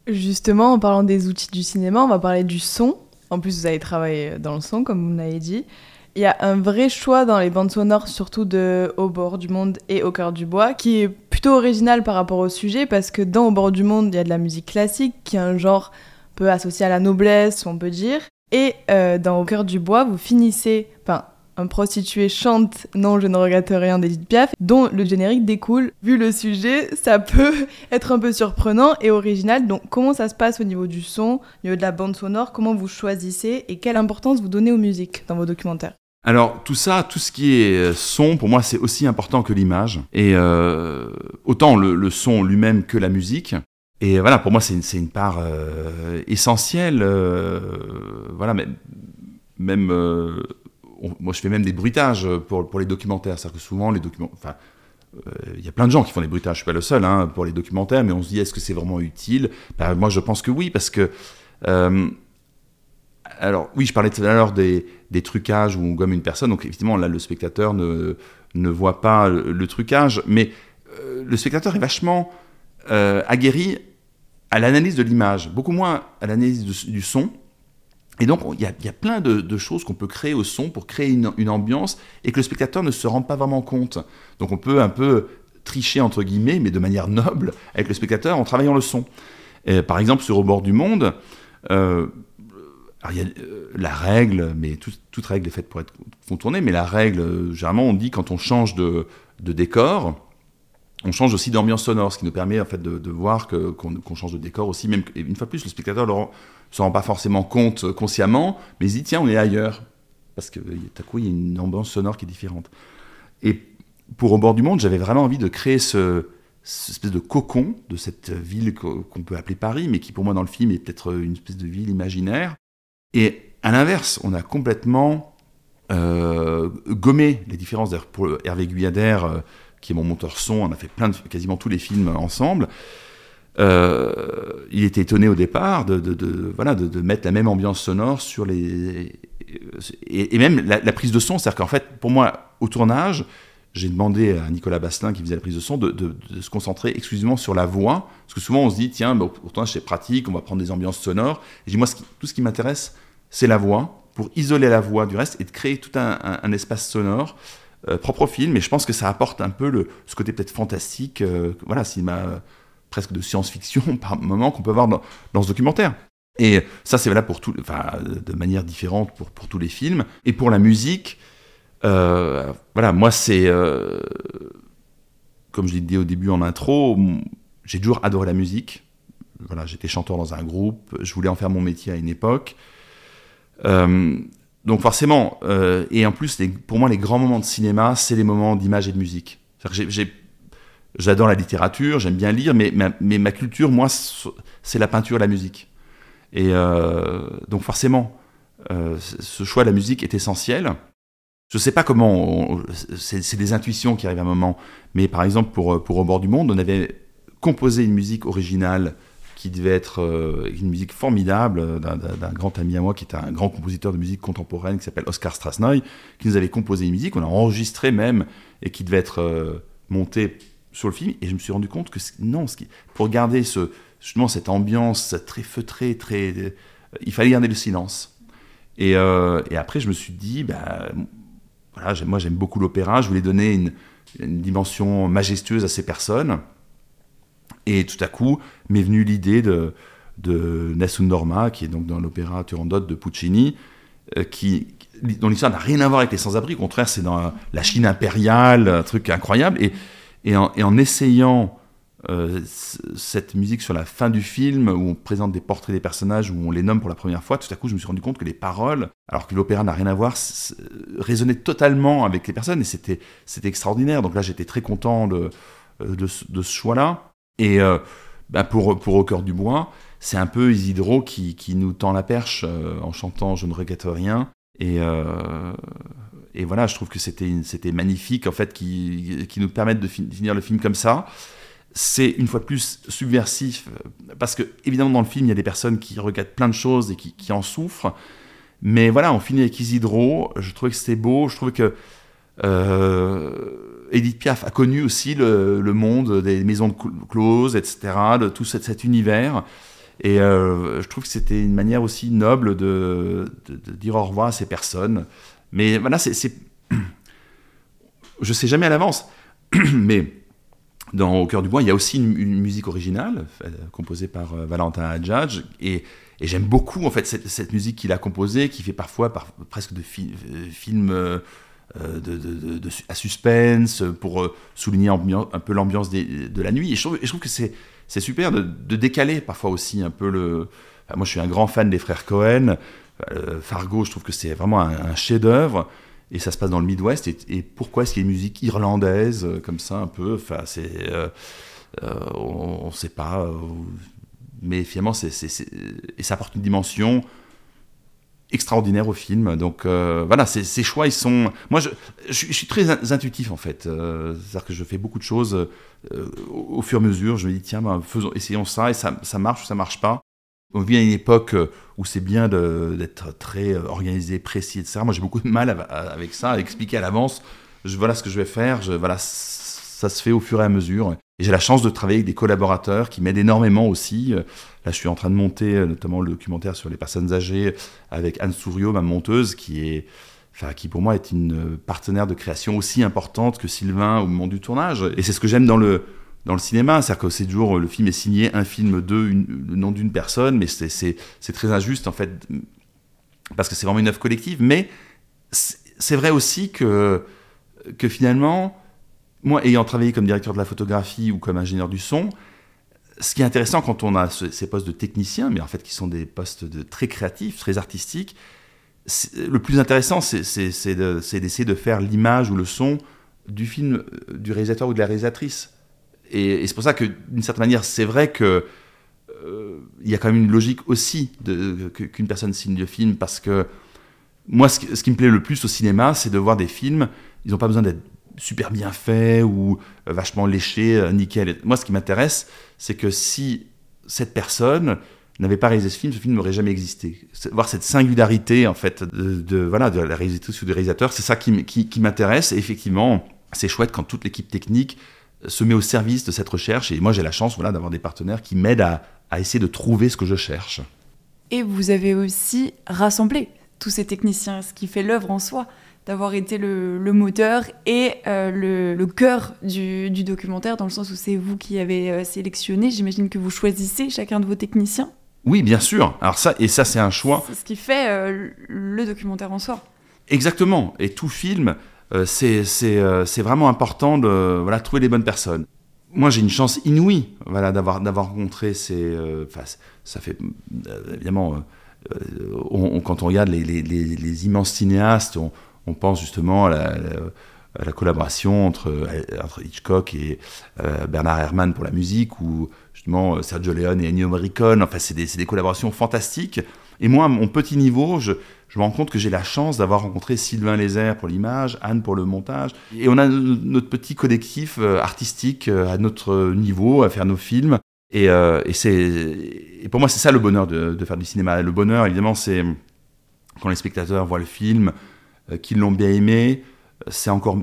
Justement, en parlant des outils du cinéma, on va parler du son. En plus, vous avez travaillé dans le son, comme vous l'avez dit. Il y a un vrai choix dans les bandes sonores, surtout de Au bord du monde et Au cœur du bois, qui est plutôt original par rapport au sujet, parce que dans Au bord du monde, il y a de la musique classique, qui est un genre peu associé à la noblesse, on peut dire. Et euh, dans Au cœur du bois, vous finissez, enfin, un prostitué chante Non, je ne regrette rien d'Edith Piaf, dont le générique découle. Vu le sujet, ça peut être un peu surprenant et original. Donc, comment ça se passe au niveau du son, au niveau de la bande sonore Comment vous choisissez et quelle importance vous donnez aux musiques dans vos documentaires? Alors tout ça, tout ce qui est euh, son, pour moi, c'est aussi important que l'image. Et euh, autant le, son lui-même que la musique. Et voilà, pour moi, c'est une, une, part euh, essentielle. voilà, mais, même moi je fais même des bruitages pour, pour les documentaires. C'est-à-dire que souvent les documents, enfin, euh, il y a plein de gens qui font des bruitages, je suis pas le seul hein, pour les documentaires, mais on se dit est-ce que c'est vraiment utile? Ben, Moi je pense que oui, parce que euh, alors oui, je parlais tout à l'heure des, des, trucages où on gomme une personne, donc effectivement là le spectateur ne, ne voit pas le, trucage, mais euh, le spectateur est vachement aguerri à l'analyse de l'image, beaucoup moins à l'analyse du son. Et donc, il y, a, plein de, choses qu'on peut créer au son pour créer une, ambiance et que le spectateur ne se rend pas vraiment compte. Donc, on peut un peu tricher, entre guillemets, mais de manière noble, avec le spectateur en travaillant le son. par exemple, sur Au bord du monde, euh, il y a euh, la règle, mais toute règle est faite pour être contournée, mais la règle, euh, généralement, on dit quand on change de, décor, on change aussi d'ambiance sonore, ce qui nous permet en fait de, voir qu'on change de décor aussi. Même une fois de plus, le spectateur le, se rend pas forcément compte consciemment, mais il dit tiens, on est ailleurs. Parce que tout à coup, il y a une ambiance sonore qui est différente. Et pour Au bord du monde, j'avais vraiment envie de créer ce, espèce de cocon de cette ville qu'on peut appeler Paris, mais qui pour moi dans le film est peut-être une espèce de ville imaginaire. Et À l'inverse, on a complètement euh, gommé les différences. D'ailleurs, pour Hervé Guyader, euh, qui est mon monteur son, on a fait plein de, quasiment tous les films ensemble. Euh, il était étonné au départ de, voilà, de, mettre la même ambiance sonore sur les. Et, même la, prise de son, c'est-à-dire qu'en fait, pour moi, au tournage, j'ai demandé à Nicolas Basselin, qui faisait la prise de son, de, se concentrer exclusivement sur la voix. Parce que souvent, on se dit, tiens, bah, pourtant, c'est pratique, on va prendre des ambiances sonores. Et je dis, moi, tout ce qui m'intéresse, c'est la voix, pour isoler la voix du reste et de créer tout un, espace sonore euh, propre au film. Et je pense que ça apporte un peu le, ce côté peut-être fantastique, euh, voilà, cinéma presque de science-fiction par moment qu'on peut voir dans, ce documentaire. Et ça, c'est valable pour tout, de manière différente pour, tous les films. Et pour la musique, euh, voilà, moi, c'est. Euh, comme je l'ai dit au début en intro, j'ai toujours adoré la musique. Voilà, j'étais chanteur dans un groupe, je voulais en faire mon métier à une époque. Euh, donc forcément, et en plus, pour moi, les grands moments de cinéma, c'est les moments d'image et de musique. J'adore la littérature, j'aime bien lire, mais ma, culture, moi, c'est la peinture et la musique. Et donc forcément, ce choix de la musique est essentiel. Je ne sais pas comment, c'est des intuitions qui arrivent à un moment, mais par exemple pour Au bord du monde, on avait composé une musique originale qui devait être euh, une musique formidable d'un grand ami à moi qui est un grand compositeur de musique contemporaine qui s'appelle Oscar Strasnoy, qui nous avait composé une musique, on a enregistré même, et qui devait être euh, montée sur le film, et je me suis rendu compte que non, pour garder justement cette ambiance très feutrée, très, euh, il fallait garder le silence. Et, après, je me suis dit, bah, moi j'aime beaucoup l'opéra, je voulais donner une, dimension majestueuse à ces personnes. Et tout à coup m'est venue l'idée de, de Nessun Dorma, qui est donc dans l'opéra Turandot de Puccini, euh, qui, dont l'histoire n'a rien à voir avec les sans-abri, au contraire c'est dans la Chine impériale, un truc incroyable. Et, en, essayant euh, cette musique sur la fin du film où on présente des portraits des personnages, où on les nomme pour la première fois, tout à coup je me suis rendu compte que les paroles, alors que l'opéra n'a rien à voir, résonnaient totalement avec les personnes et c'était extraordinaire. Donc là j'étais très content de, euh, de, ce choix-là. Et euh, bah, pour, pour Au cœur du bois, c'est un peu Isidro qui, qui, nous tend la perche en chantant Je ne regrette rien. Et, et voilà, je trouve que c'était magnifique en fait qui, qui nous permettent de finir le film comme ça. C'est une fois de plus subversif, euh, parce que évidemment dans le film il y a des personnes qui regrettent plein de choses et qui, en souffrent, mais voilà, on finit avec Isidro, je trouvais que c'était beau, je trouvais que euh, Edith Piaf a connu aussi le, monde des maisons de closes, etc., de tout cet, univers, et euh, je trouve que c'était une manière aussi noble de, dire au revoir à ces personnes, mais voilà, c'est... Je sais jamais à l'avance, mais dans Au cœur du bois, il y a aussi une, musique originale euh, composée par euh, Valentin Hadjadj et, j'aime beaucoup en fait cette, musique qu'il a composée, qui fait parfois presque de euh, films de, à suspense pour souligner un peu l'ambiance de la nuit. Et je trouve, que c'est super de, décaler parfois aussi un peu le. moi, je suis un grand fan des frères Cohen. Fargo, je trouve que c'est vraiment un, chef-d'œuvre et ça se passe dans le Midwest. Et, pourquoi est-ce qu'il y a une musique irlandaise euh, comme ça un peu? Enfin, c'est, euh, euh, on ne sait pas. mais finalement, et ça apporte une dimension extraordinaire au film. Donc voilà, ces, choix, ils sont. Moi, je, je, suis très intuitif en fait. c'est-à-dire que je fais beaucoup de choses au, fur et à mesure. Je me dis tiens, ben, faisons, essayons ça et ça, ça marche ou ça marche pas on vit à une époque euh, où c'est bien d'être très euh, organisé, précis, etc. Moi, j'ai beaucoup de mal avec ça, à expliquer à l'avance, voilà ce que je vais faire, je, voilà, ça se fait au fur et à mesure. Et j'ai la chance de travailler avec des collaborateurs qui m'aident énormément aussi. Là, je suis en train de monter euh, notamment le documentaire sur les personnes âgées avec Anne Souriau, ma monteuse, qui est, enfin, qui pour moi est une partenaire de création aussi importante que Sylvain au moment du tournage. Et c'est ce que j'aime dans le, dans le cinéma. C'est-à-dire que c'est toujours, le film est signé un film de, le nom d'une personne, mais c'est très injuste en fait, parce que c'est vraiment une œuvre collective. Mais c'est vrai aussi que, que finalement, moi ayant travaillé comme directeur de la photographie ou comme ingénieur du son, ce qui est intéressant quand on a ces postes de technicien, mais en fait qui sont des postes de très créatifs, très artistiques, le plus intéressant, c'est d'essayer de faire l'image ou le son du film du réalisateur ou de la réalisatrice. Et, c'est pour ça que, d'une certaine manière, c'est vrai que il y a quand même une logique aussi qu'une personne signe le film parce que moi, ce qui, me plaît le plus au cinéma, c'est de voir des films. Ils n'ont pas besoin d'être super bien faits ou euh, vachement léchés, euh, nickel. Moi, ce qui m'intéresse, c'est que si cette personne n'avait pas réalisé ce film, ce film n'aurait jamais existé. Voir cette singularité, en fait, de, voilà, de la réalisatrice ou du réalisateur, c'est ça qui, qui m'intéresse. Et effectivement, c'est chouette quand toute l'équipe technique se met au service de cette recherche. Et moi, j'ai la chance voilà, d'avoir des partenaires qui m'aident à, à essayer de trouver ce que je cherche. Et vous avez aussi rassemblé tous ces techniciens, ce qui fait l'œuvre en soi, d'avoir été le, moteur et euh, le, cœur du, documentaire, dans le sens où c'est vous qui avez euh, sélectionné. J'imagine que vous choisissez chacun de vos techniciens. Oui, bien sûr. Alors ça, et ça, c'est un choix. C'est ce qui fait euh, le documentaire en soi. Exactement. Et tout film, c'est vraiment important de voilà, trouver les bonnes personnes. Moi, j'ai une chance inouïe voilà, d'avoir rencontré ces. ça fait évidemment quand on regarde les, immenses cinéastes, on, pense justement à la, collaboration entre, Hitchcock et euh, Bernard Herrmann pour la musique, ou justement euh, Sergio Leone et Ennio Morricone. Enfin, c'est des, collaborations fantastiques. Et moi, à mon petit niveau, je, me rends compte que j'ai la chance d'avoir rencontré Sylvain Lézère pour l'image, Anne pour le montage. Et on a notre petit collectif artistique à notre niveau, à faire nos films. Et, euh, pour moi, c'est ça le bonheur de, faire du cinéma. Le bonheur, évidemment, c'est quand les spectateurs voient le film, euh, qu'ils l'ont bien aimé. C'est encore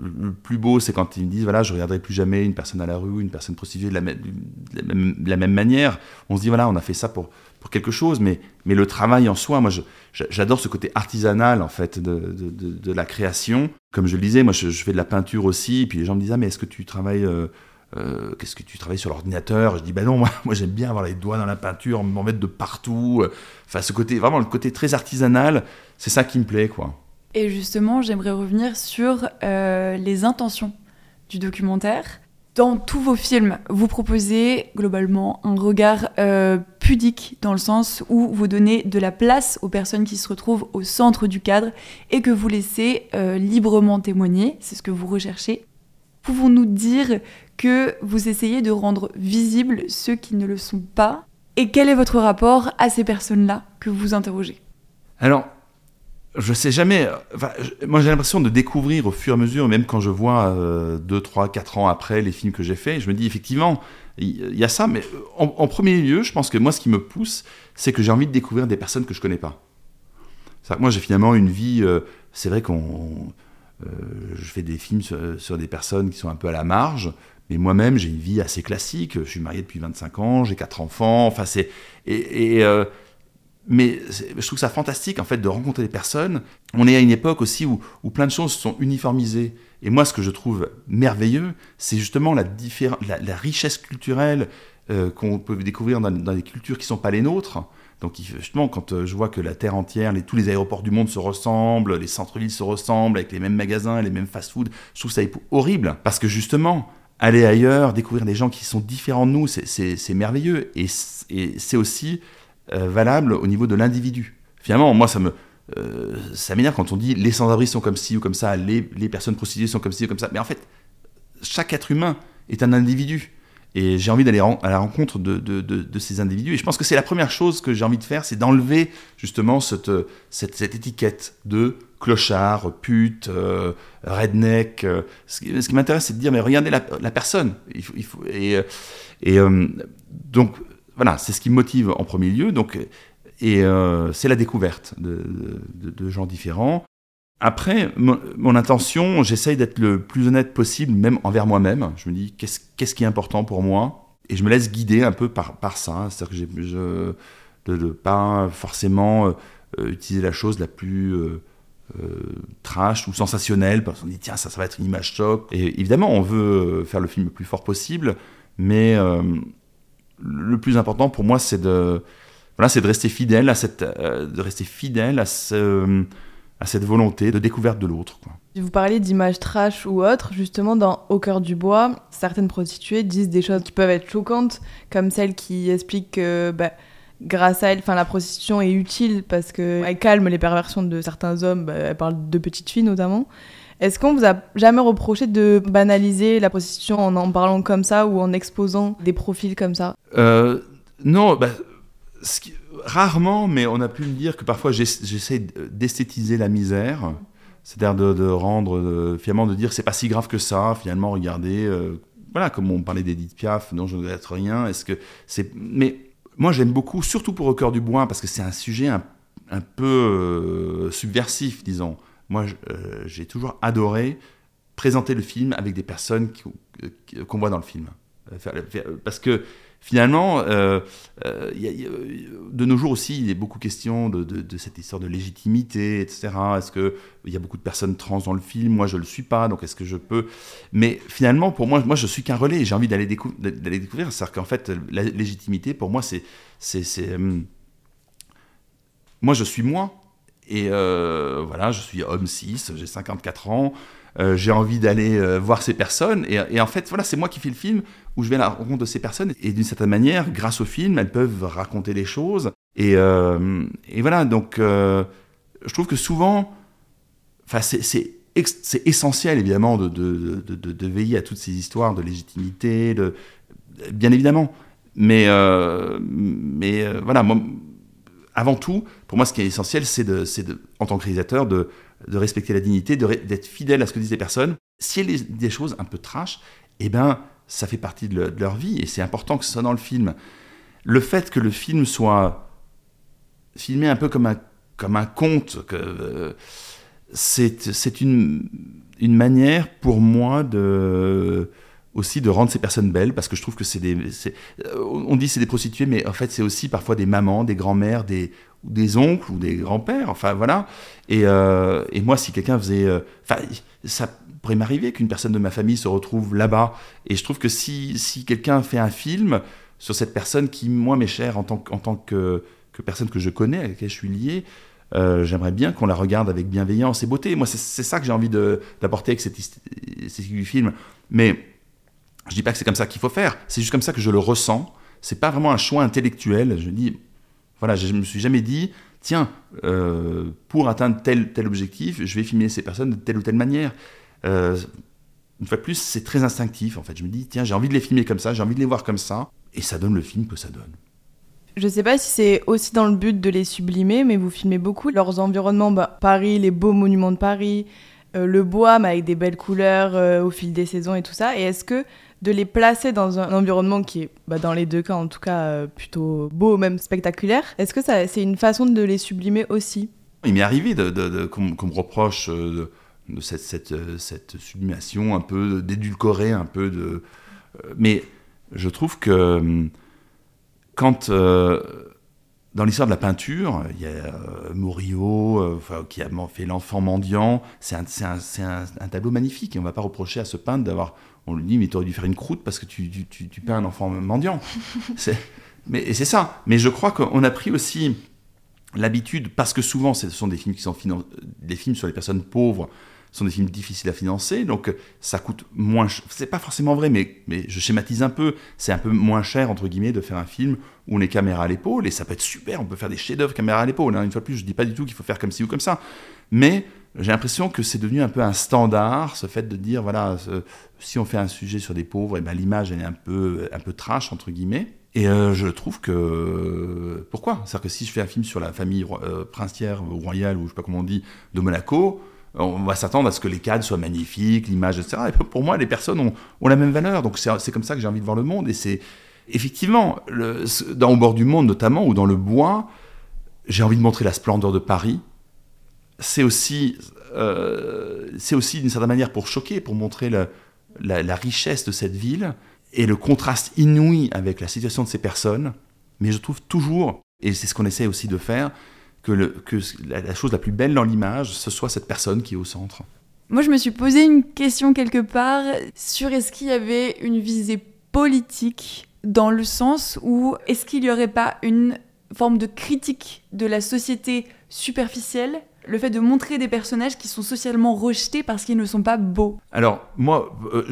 le plus beau, c'est quand ils me disent voilà, je regarderai plus jamais une personne à la rue, une personne prostituée de la, même, manière. On se dit voilà, on a fait ça pour, pour quelque chose, mais, mais le travail en soi, moi, j'adore ce côté artisanal en fait de, de, de, la création. Comme je le disais, moi, je, fais de la peinture aussi, et puis les gens me disent ah mais est-ce que tu travailles euh, euh, qu'est-ce que tu travailles sur l'ordinateur? Je dis, bah non, moi, moi j'aime bien avoir les doigts dans la peinture, m'en mettre de partout. Enfin, ce côté, vraiment le côté très artisanal, c'est ça qui me plaît, quoi. Et justement, j'aimerais revenir sur euh, les intentions du documentaire. Dans tous vos films, vous proposez globalement un regard euh, pudique dans le sens où vous donnez de la place aux personnes qui se retrouvent au centre du cadre et que vous laissez librement témoigner. C'est ce que vous recherchez. Pouvons-nous dire que vous essayez de rendre visibles ceux qui ne le sont pas? Et quel est votre rapport à ces personnes-là que vous interrogez? Alors, je sais jamais. moi, j'ai l'impression de découvrir au fur et à mesure, même quand je vois 2, 3, 4 ans après les films que j'ai faits, je me dis effectivement, il y, a ça, mais en, premier lieu, je pense que moi, ce qui me pousse, c'est que j'ai envie de découvrir des personnes que je connais pas. moi, j'ai finalement une vie. Euh, c'est vrai qu'on euh, je fais des films sur, des personnes qui sont un peu à la marge, mais moi-même, j'ai une vie assez classique. Je suis marié depuis 25 ans, j'ai quatre enfants. Enfin, c'est. Et, euh, mais je trouve ça fantastique, en fait, de rencontrer des personnes. On est à une époque aussi où, plein de choses sont uniformisées. Et moi, ce que je trouve merveilleux, c'est justement la, la, richesse culturelle euh, qu'on peut découvrir dans, dans, des cultures qui ne sont pas les nôtres. Donc justement, quand euh, je vois que la Terre entière, tous les aéroports du monde se ressemblent, les centres-villes se ressemblent, avec les mêmes magasins, les mêmes fast-food, je trouve ça horrible. Parce que justement, aller ailleurs, découvrir des gens qui sont différents de nous, c'est merveilleux. Et c'est aussi euh, valable au niveau de l'individu. Finalement, moi, ça me... Euh, ça m'énerve quand on dit les sans-abri sont comme ci ou comme ça, les, les personnes prostituées sont comme ci ou comme ça. Mais en fait, chaque être humain est un individu. Et j'ai envie d'aller à la rencontre de, de, de, ces individus. Et je pense que c'est la première chose que j'ai envie de faire, c'est d'enlever justement cette, cette, étiquette de clochard, pute, euh, redneck. Ce qui, m'intéresse, c'est de dire, mais regardez la, la personne. Il faut, il faut, et et donc, voilà, c'est ce qui me motive en premier lieu. Donc, et c'est la découverte de, gens différents. Après, mon, intention, j'essaye d'être le plus honnête possible, même envers moi-même. Je me dis, qu'est-ce qui est important pour moi? Et je me laisse guider un peu par, ça. C'est-à-dire que je, de ne pas forcément euh, utiliser la chose la plus euh, euh, trash ou sensationnelle, parce qu'on dit, tiens, ça, ça va être une image choc. Et évidemment, on veut faire le film le plus fort possible, mais le plus important pour moi, c'est de, voilà, c'est de rester fidèle à cette, de rester fidèle à ce à cette volonté de découverte de l'autre. Vous parliez d'images trash ou autres, justement dans Au cœur du bois, certaines prostituées disent des choses qui peuvent être choquantes, comme celle qui explique que bah, grâce à elle, la prostitution est utile parce qu'elle calme les perversions de certains hommes, bah, elle parle de petites filles notamment. Est-ce qu'on vous a jamais reproché de banaliser la prostitution en en parlant comme ça ou en exposant des profils comme ça? Euh, Non, bah, rarement, mais on a pu me dire que parfois j'essaie d'esthétiser la misère. C'est-à-dire de, rendre, finalement, de dire c'est pas si grave que ça, finalement, regardez, euh, voilà, comme on parlait d'Edith Piaf, non, je ne être rien, est-ce que c'est. Mais moi, j'aime beaucoup, surtout pour Au cœur du bois, parce que c'est un sujet un, peu euh, subversif, disons. Moi, euh, j'ai toujours adoré présenter le film avec des personnes qu'on voit dans le film. Parce que finalement, euh, euh, de nos jours aussi, il est beaucoup question de, cette histoire de légitimité, etc. Est-ce qu'il y a beaucoup de personnes trans dans le film? Moi, je ne le suis pas, donc est-ce que je peux? Mais finalement, pour moi, moi je suis qu'un relais, j'ai envie d'aller découvrir. C'est-à-dire qu'en fait, la légitimité, pour moi, c'est... Euh, moi, je suis moi. Et voilà, je suis homme 6, j'ai 54 ans. Euh, j'ai envie d'aller euh, voir ces personnes. Et, en fait, voilà, c'est moi qui fais le film où je vais à la rencontre de ces personnes. Et d'une certaine manière, grâce au film, elles peuvent raconter les choses. Et, euh, voilà, donc je trouve que souvent, c'est essentiel évidemment de, de, veiller à toutes ces histoires de légitimité, bien évidemment. Mais, mais voilà, moi, avant tout, pour moi, ce qui est essentiel, c'est de, en tant que réalisateur, de, respecter la dignité, d'être fidèle à ce que disent les personnes. Si y a des choses un peu trash, eh ben, ça fait partie de, leur vie et c'est important que ce soit dans le film. Le fait que le film soit filmé un peu comme un, comme un conte, euh, c'est une, une manière pour moi de aussi de rendre ces personnes belles parce que je trouve que c'est des euh, on dit c'est des prostituées mais en fait c'est aussi parfois des mamans des grands-mères des des oncles ou des grands-pères, enfin voilà. Et, euh, et moi, si quelqu'un faisait. Euh, enfin, ça pourrait m'arriver qu'une personne de ma famille se retrouve là-bas. Et je trouve que si, si quelqu'un fait un film sur cette personne qui, moi, m'est chère en tant, en tant que, que personne que je connais, avec laquelle je suis lié, j'aimerais bien qu'on la regarde avec bienveillance et beauté. Moi, c'est ça que j'ai envie d'apporter avec cette, cette du film. Mais je dis pas que c'est comme ça qu'il faut faire. C'est juste comme ça que je le ressens. C'est pas vraiment un choix intellectuel. Je dis, voilà, je me suis jamais dit, tiens, euh, pour atteindre tel, tel objectif, je vais filmer ces personnes de telle ou telle manière. Euh, une fois de plus, c'est très instinctif en fait. Je me dis, tiens, j'ai envie de les filmer comme ça, j'ai envie de les voir comme ça, et ça donne le film que ça donne. Je sais pas si c'est aussi dans le but de les sublimer, mais vous filmez beaucoup leurs environnements, bah, Paris, les beaux monuments de Paris, le bois, mais avec des belles couleurs au fil des saisons et tout ça. Et est-ce que de les placer dans un environnement qui est, bah, dans les deux cas en tout cas, euh, plutôt beau, même spectaculaire. Est-ce que c'est une façon de les sublimer aussi? Il m'est arrivé de, qu'on, me reproche euh, de, cette, euh, sublimation un peu d'édulcorer, un peu de... Mais je trouve que quand dans l'histoire de la peinture, il y a Murillo qui a fait L'enfant mendiant. C'est un, un, un, tableau magnifique et on ne va pas reprocher à ce peintre d'avoir on lui dit, mais tu aurais dû faire une croûte parce que tu, tu, tu, peins un enfant mendiant. mais, et c'est ça. Mais je crois qu'on a pris aussi l'habitude, parce que souvent ce sont des films qui sont des films sur les personnes pauvres, sont des films difficiles à financer, donc ça coûte moins. C'est pas forcément vrai, mais, mais je schématise un peu. C'est un peu moins cher entre guillemets de faire un film où on est caméra à l'épaule et ça peut être super. On peut faire des chefs-d'œuvre caméra à l'épaule. Hein. Une fois de plus, je dis pas du tout qu'il faut faire comme ci ou comme ça, mais j'ai l'impression que c'est devenu un peu un standard, ce fait de dire, voilà, si on fait un sujet sur des pauvres, et eh ben, l'image, elle est un peu, un peu trash, entre guillemets. Et euh, je trouve que... Pourquoi? C'est-à-dire que si je fais un film sur la famille euh, princière, royale, ou je sais pas comment on dit, de Monaco, on va s'attendre à ce que les cadres soient magnifiques, l'image, etc. Et pour moi, les personnes ont, la même valeur. Donc c'est comme ça que j'ai envie de voir le monde. Et c'est effectivement, dans Au bord du monde notamment, ou dans le bois, j'ai envie de montrer la splendeur de Paris, c'est aussi, euh, c'est aussi d'une certaine manière pour choquer, pour montrer la, richesse de cette ville et le contraste inouï avec la situation de ces personnes. Mais je trouve toujours, et c'est ce qu'on essaie aussi de faire, que, la, chose la plus belle dans l'image, ce soit cette personne qui est au centre. Moi, je me suis posé une question quelque part sur est-ce qu'il y avait une visée politique dans le sens où est-ce qu'il n'y aurait pas une forme de critique de la société superficielle le fait de montrer des personnages qui sont socialement rejetés parce qu'ils ne sont pas beaux. Alors, moi, euh,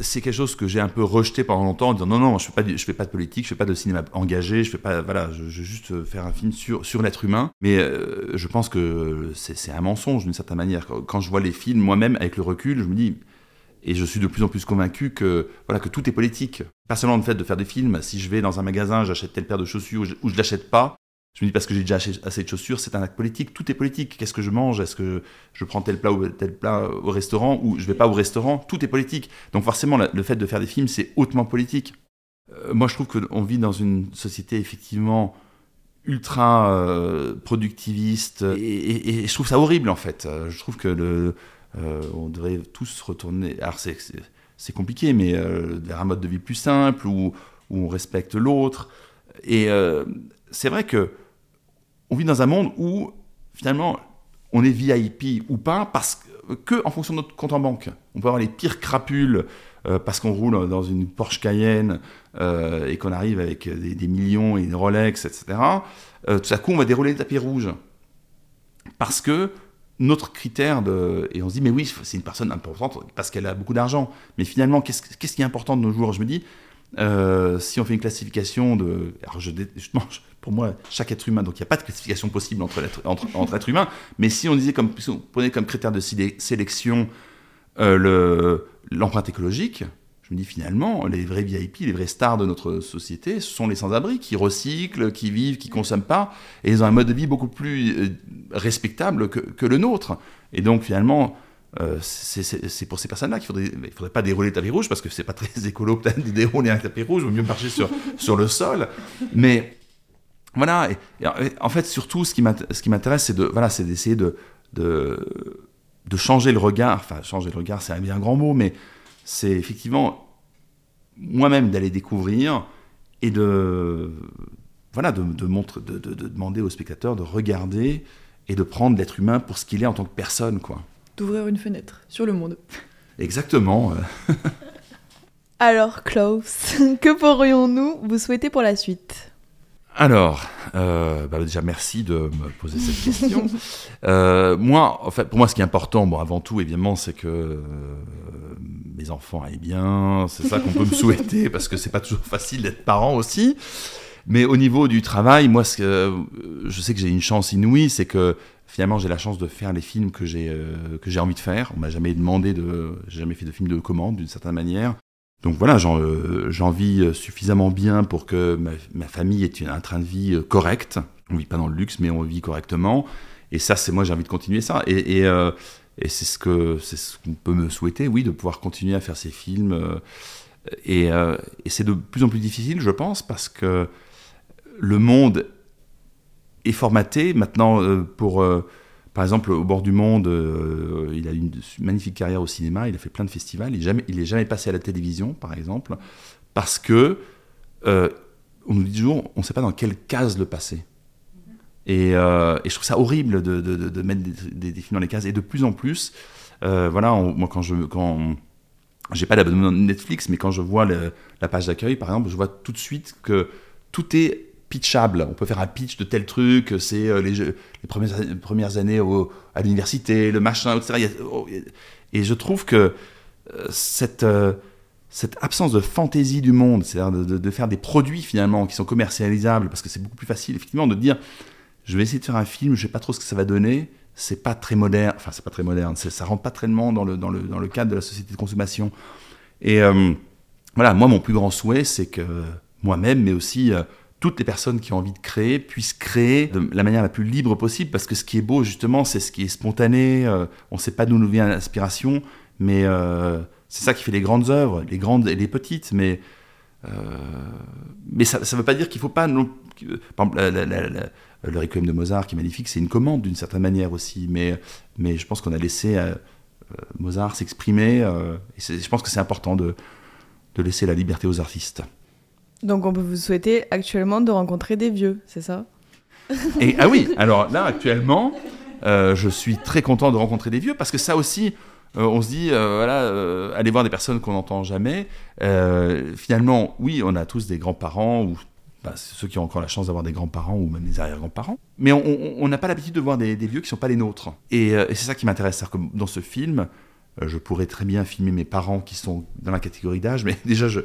c'est quelque chose que j'ai un peu rejeté pendant longtemps en disant non, non, je ne fais, pas de politique, je ne fais pas de cinéma engagé, je fais pas, voilà, je, veux juste faire un film sur, sur l'être humain. Mais euh, je pense que c'est un mensonge d'une certaine manière. Quand je vois les films, moi-même, avec le recul, je me dis, et je suis de plus en plus convaincu que, voilà, que tout est politique. pas seulement le fait de faire des films. Si je vais dans un magasin, j'achète telle paire de chaussures ou je, ne l'achète pas, je me dis parce que j'ai déjà assez de chaussures, c'est un acte politique. Tout est politique. Qu'est-ce que je mange? Est-ce que je prends tel plat ou tel plat au restaurant ou je vais pas au restaurant? Tout est politique. Donc forcément, le fait de faire des films, c'est hautement politique. Euh, moi, je trouve qu'on vit dans une société effectivement ultra euh, productiviste et, je trouve ça horrible en fait. Euh, je trouve que on devrait tous retourner. Alors c'est compliqué, mais vers un mode de vie plus simple où, où on respecte l'autre. Et c'est vrai que on vit dans un monde où finalement on est VIP ou pas parce que en fonction de notre compte en banque. On peut avoir les pires crapules euh, parce qu'on roule dans une Porsche Cayenne euh, et qu'on arrive avec des, millions et une Rolex, etc. Euh, tout à coup, on va dérouler le tapis rouge parce que notre critère de et on se dit mais oui c'est une personne importante parce qu'elle a beaucoup d'argent mais finalement qu'est-ce, qui est important de nos jours? Je me dis si on fait une classification de alors je, justement pour moi, chaque être humain, donc il n'y a pas de classification possible entre, entre, entre êtres humains, mais si on disait comme, si on prenait comme critère de sélection euh, l'empreinte écologique, je me dis finalement, les vrais VIP, les vrais stars de notre société, ce sont les sans-abri qui recyclent, qui vivent, qui consomment pas, et ils ont un mode de vie beaucoup plus euh, respectable que, que, le nôtre. Et donc finalement, euh, c'est pour ces personnes-là qu'il faudrait, il faudrait pas dérouler le tapis rouge parce que c'est pas très écolo peut-être de dérouler un tapis rouge, il vaut mieux marcher sur, sur le sol. Mais voilà, et, en fait, surtout, ce qui m'intéresse, c'est de, voilà, c'est d'essayer de, de, de, changer le regard. Enfin, changer le regard, c'est un bien grand mot, mais c'est effectivement moi-même d'aller découvrir et de, voilà, de, de, montre, de, de, demander aux spectateurs de regarder et de prendre l'être humain pour ce qu'il est en tant que personne, quoi. D'ouvrir une fenêtre sur le monde. Exactement. Alors, Klaus, que pourrions-nous vous souhaiter pour la suite? Alors, euh, bah déjà merci de me poser cette question. Euh, moi, en fait, pour moi, ce qui est important, bon, avant tout, évidemment, c'est que euh, mes enfants aillent bien. C'est ça qu'on peut me souhaiter, parce que c'est pas toujours facile d'être parent aussi. Mais au niveau du travail, moi, je sais que j'ai une chance inouïe, c'est que finalement, j'ai la chance de faire les films que j'ai que j'ai envie de faire. On m'a jamais demandé de, j'ai jamais fait de film de commande d'une certaine manière. Donc voilà, j'en euh, vis euh, suffisamment bien pour que ma, famille ait un train de vie euh, correct. On vit pas dans le luxe, mais on vit correctement. Et ça, c'est moi, j'ai envie de continuer ça. Et, et, c'est ce que c'est ce qu'on peut me souhaiter, oui, de pouvoir continuer à faire ces films. et, et c'est de plus en plus difficile, je pense, parce que le monde est formaté maintenant pour par exemple, au bord du monde, euh, il a une magnifique carrière au cinéma, il a fait plein de festivals, il n'est jamais, passé à la télévision, par exemple, parce que euh, on nous dit toujours, on ne sait pas dans quelle case le passer. Euh, et, je trouve ça horrible de, mettre des, films dans les cases. Et de plus en plus, voilà, moi quand je quand j'ai pas d'abonnement Netflix, mais quand je vois la page d'accueil, par exemple, je vois tout de suite que tout est pitchable. On peut faire un pitch de tel truc, c'est euh, les, premières, années à l'université, le machin, etc. Oh, et je trouve que euh, cette, euh, cette absence de fantaisie du monde, c'est-à-dire de, faire des produits finalement qui sont commercialisables, parce que c'est beaucoup plus facile effectivement de dire je vais essayer de faire un film, je sais pas trop ce que ça va donner, c'est pas très moderne, enfin c'est pas très moderne, ça rentre pas tellement dans dans le cadre de la société de consommation. Et voilà, moi mon plus grand souhait, c'est que moi-même, mais aussi toutes les personnes qui ont envie de créer puissent créer de la manière la plus libre possible, parce que ce qui est beau, justement, c'est ce qui est spontané, euh, on ne sait pas d'où nous vient l'inspiration, mais euh, c'est ça qui fait les grandes œuvres, les grandes et les petites, mais, euh, mais ça ne veut pas dire qu'il ne faut pas... Non, par exemple, le Requiem de Mozart, qui est magnifique, c'est une commande d'une certaine manière aussi, mais, mais je pense qu'on a laissé Mozart s'exprimer, et je pense que c'est important de, de laisser la liberté aux artistes. Donc on peut vous souhaiter actuellement de rencontrer des vieux, c'est ça? Et ah oui, alors là actuellement, euh, je suis très content de rencontrer des vieux parce que ça aussi, euh, on se dit, euh, voilà, aller voir des personnes qu'on n'entend jamais. finalement, oui, on a tous des grands-parents ou bah, ceux qui ont encore la chance d'avoir des grands-parents ou même des arrière-grands-parents. Mais on n'a pas l'habitude de voir des, vieux qui ne sont pas les nôtres. Et, c'est ça qui m'intéresse, c'est dans ce film, je pourrais très bien filmer mes parents qui sont dans la catégorie d'âge, mais déjà je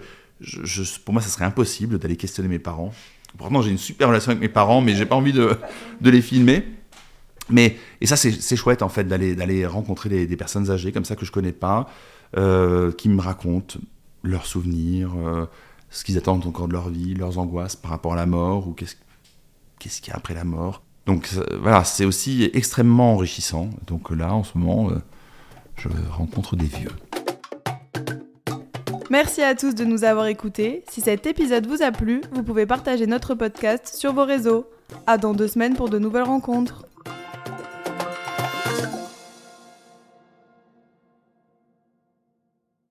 pour moi, ça serait impossible d'aller questionner mes parents. Pourtant, j'ai une super relation avec mes parents, mais j'ai pas envie de, les filmer. Mais, et ça, c'est chouette, en fait, d'aller rencontrer des, personnes âgées comme ça que je connais pas, euh, qui me racontent leurs souvenirs, euh, ce qu'ils attendent encore de leur vie, leurs angoisses par rapport à la mort, ou qu'est-ce qu'il y a après la mort. Donc voilà, c'est aussi extrêmement enrichissant. Donc là, en ce moment, euh, je rencontre des vieux. Merci à tous de nous avoir écoutés. Si cet épisode vous a plu, vous pouvez partager notre podcast sur vos réseaux. À dans deux semaines pour de nouvelles rencontres.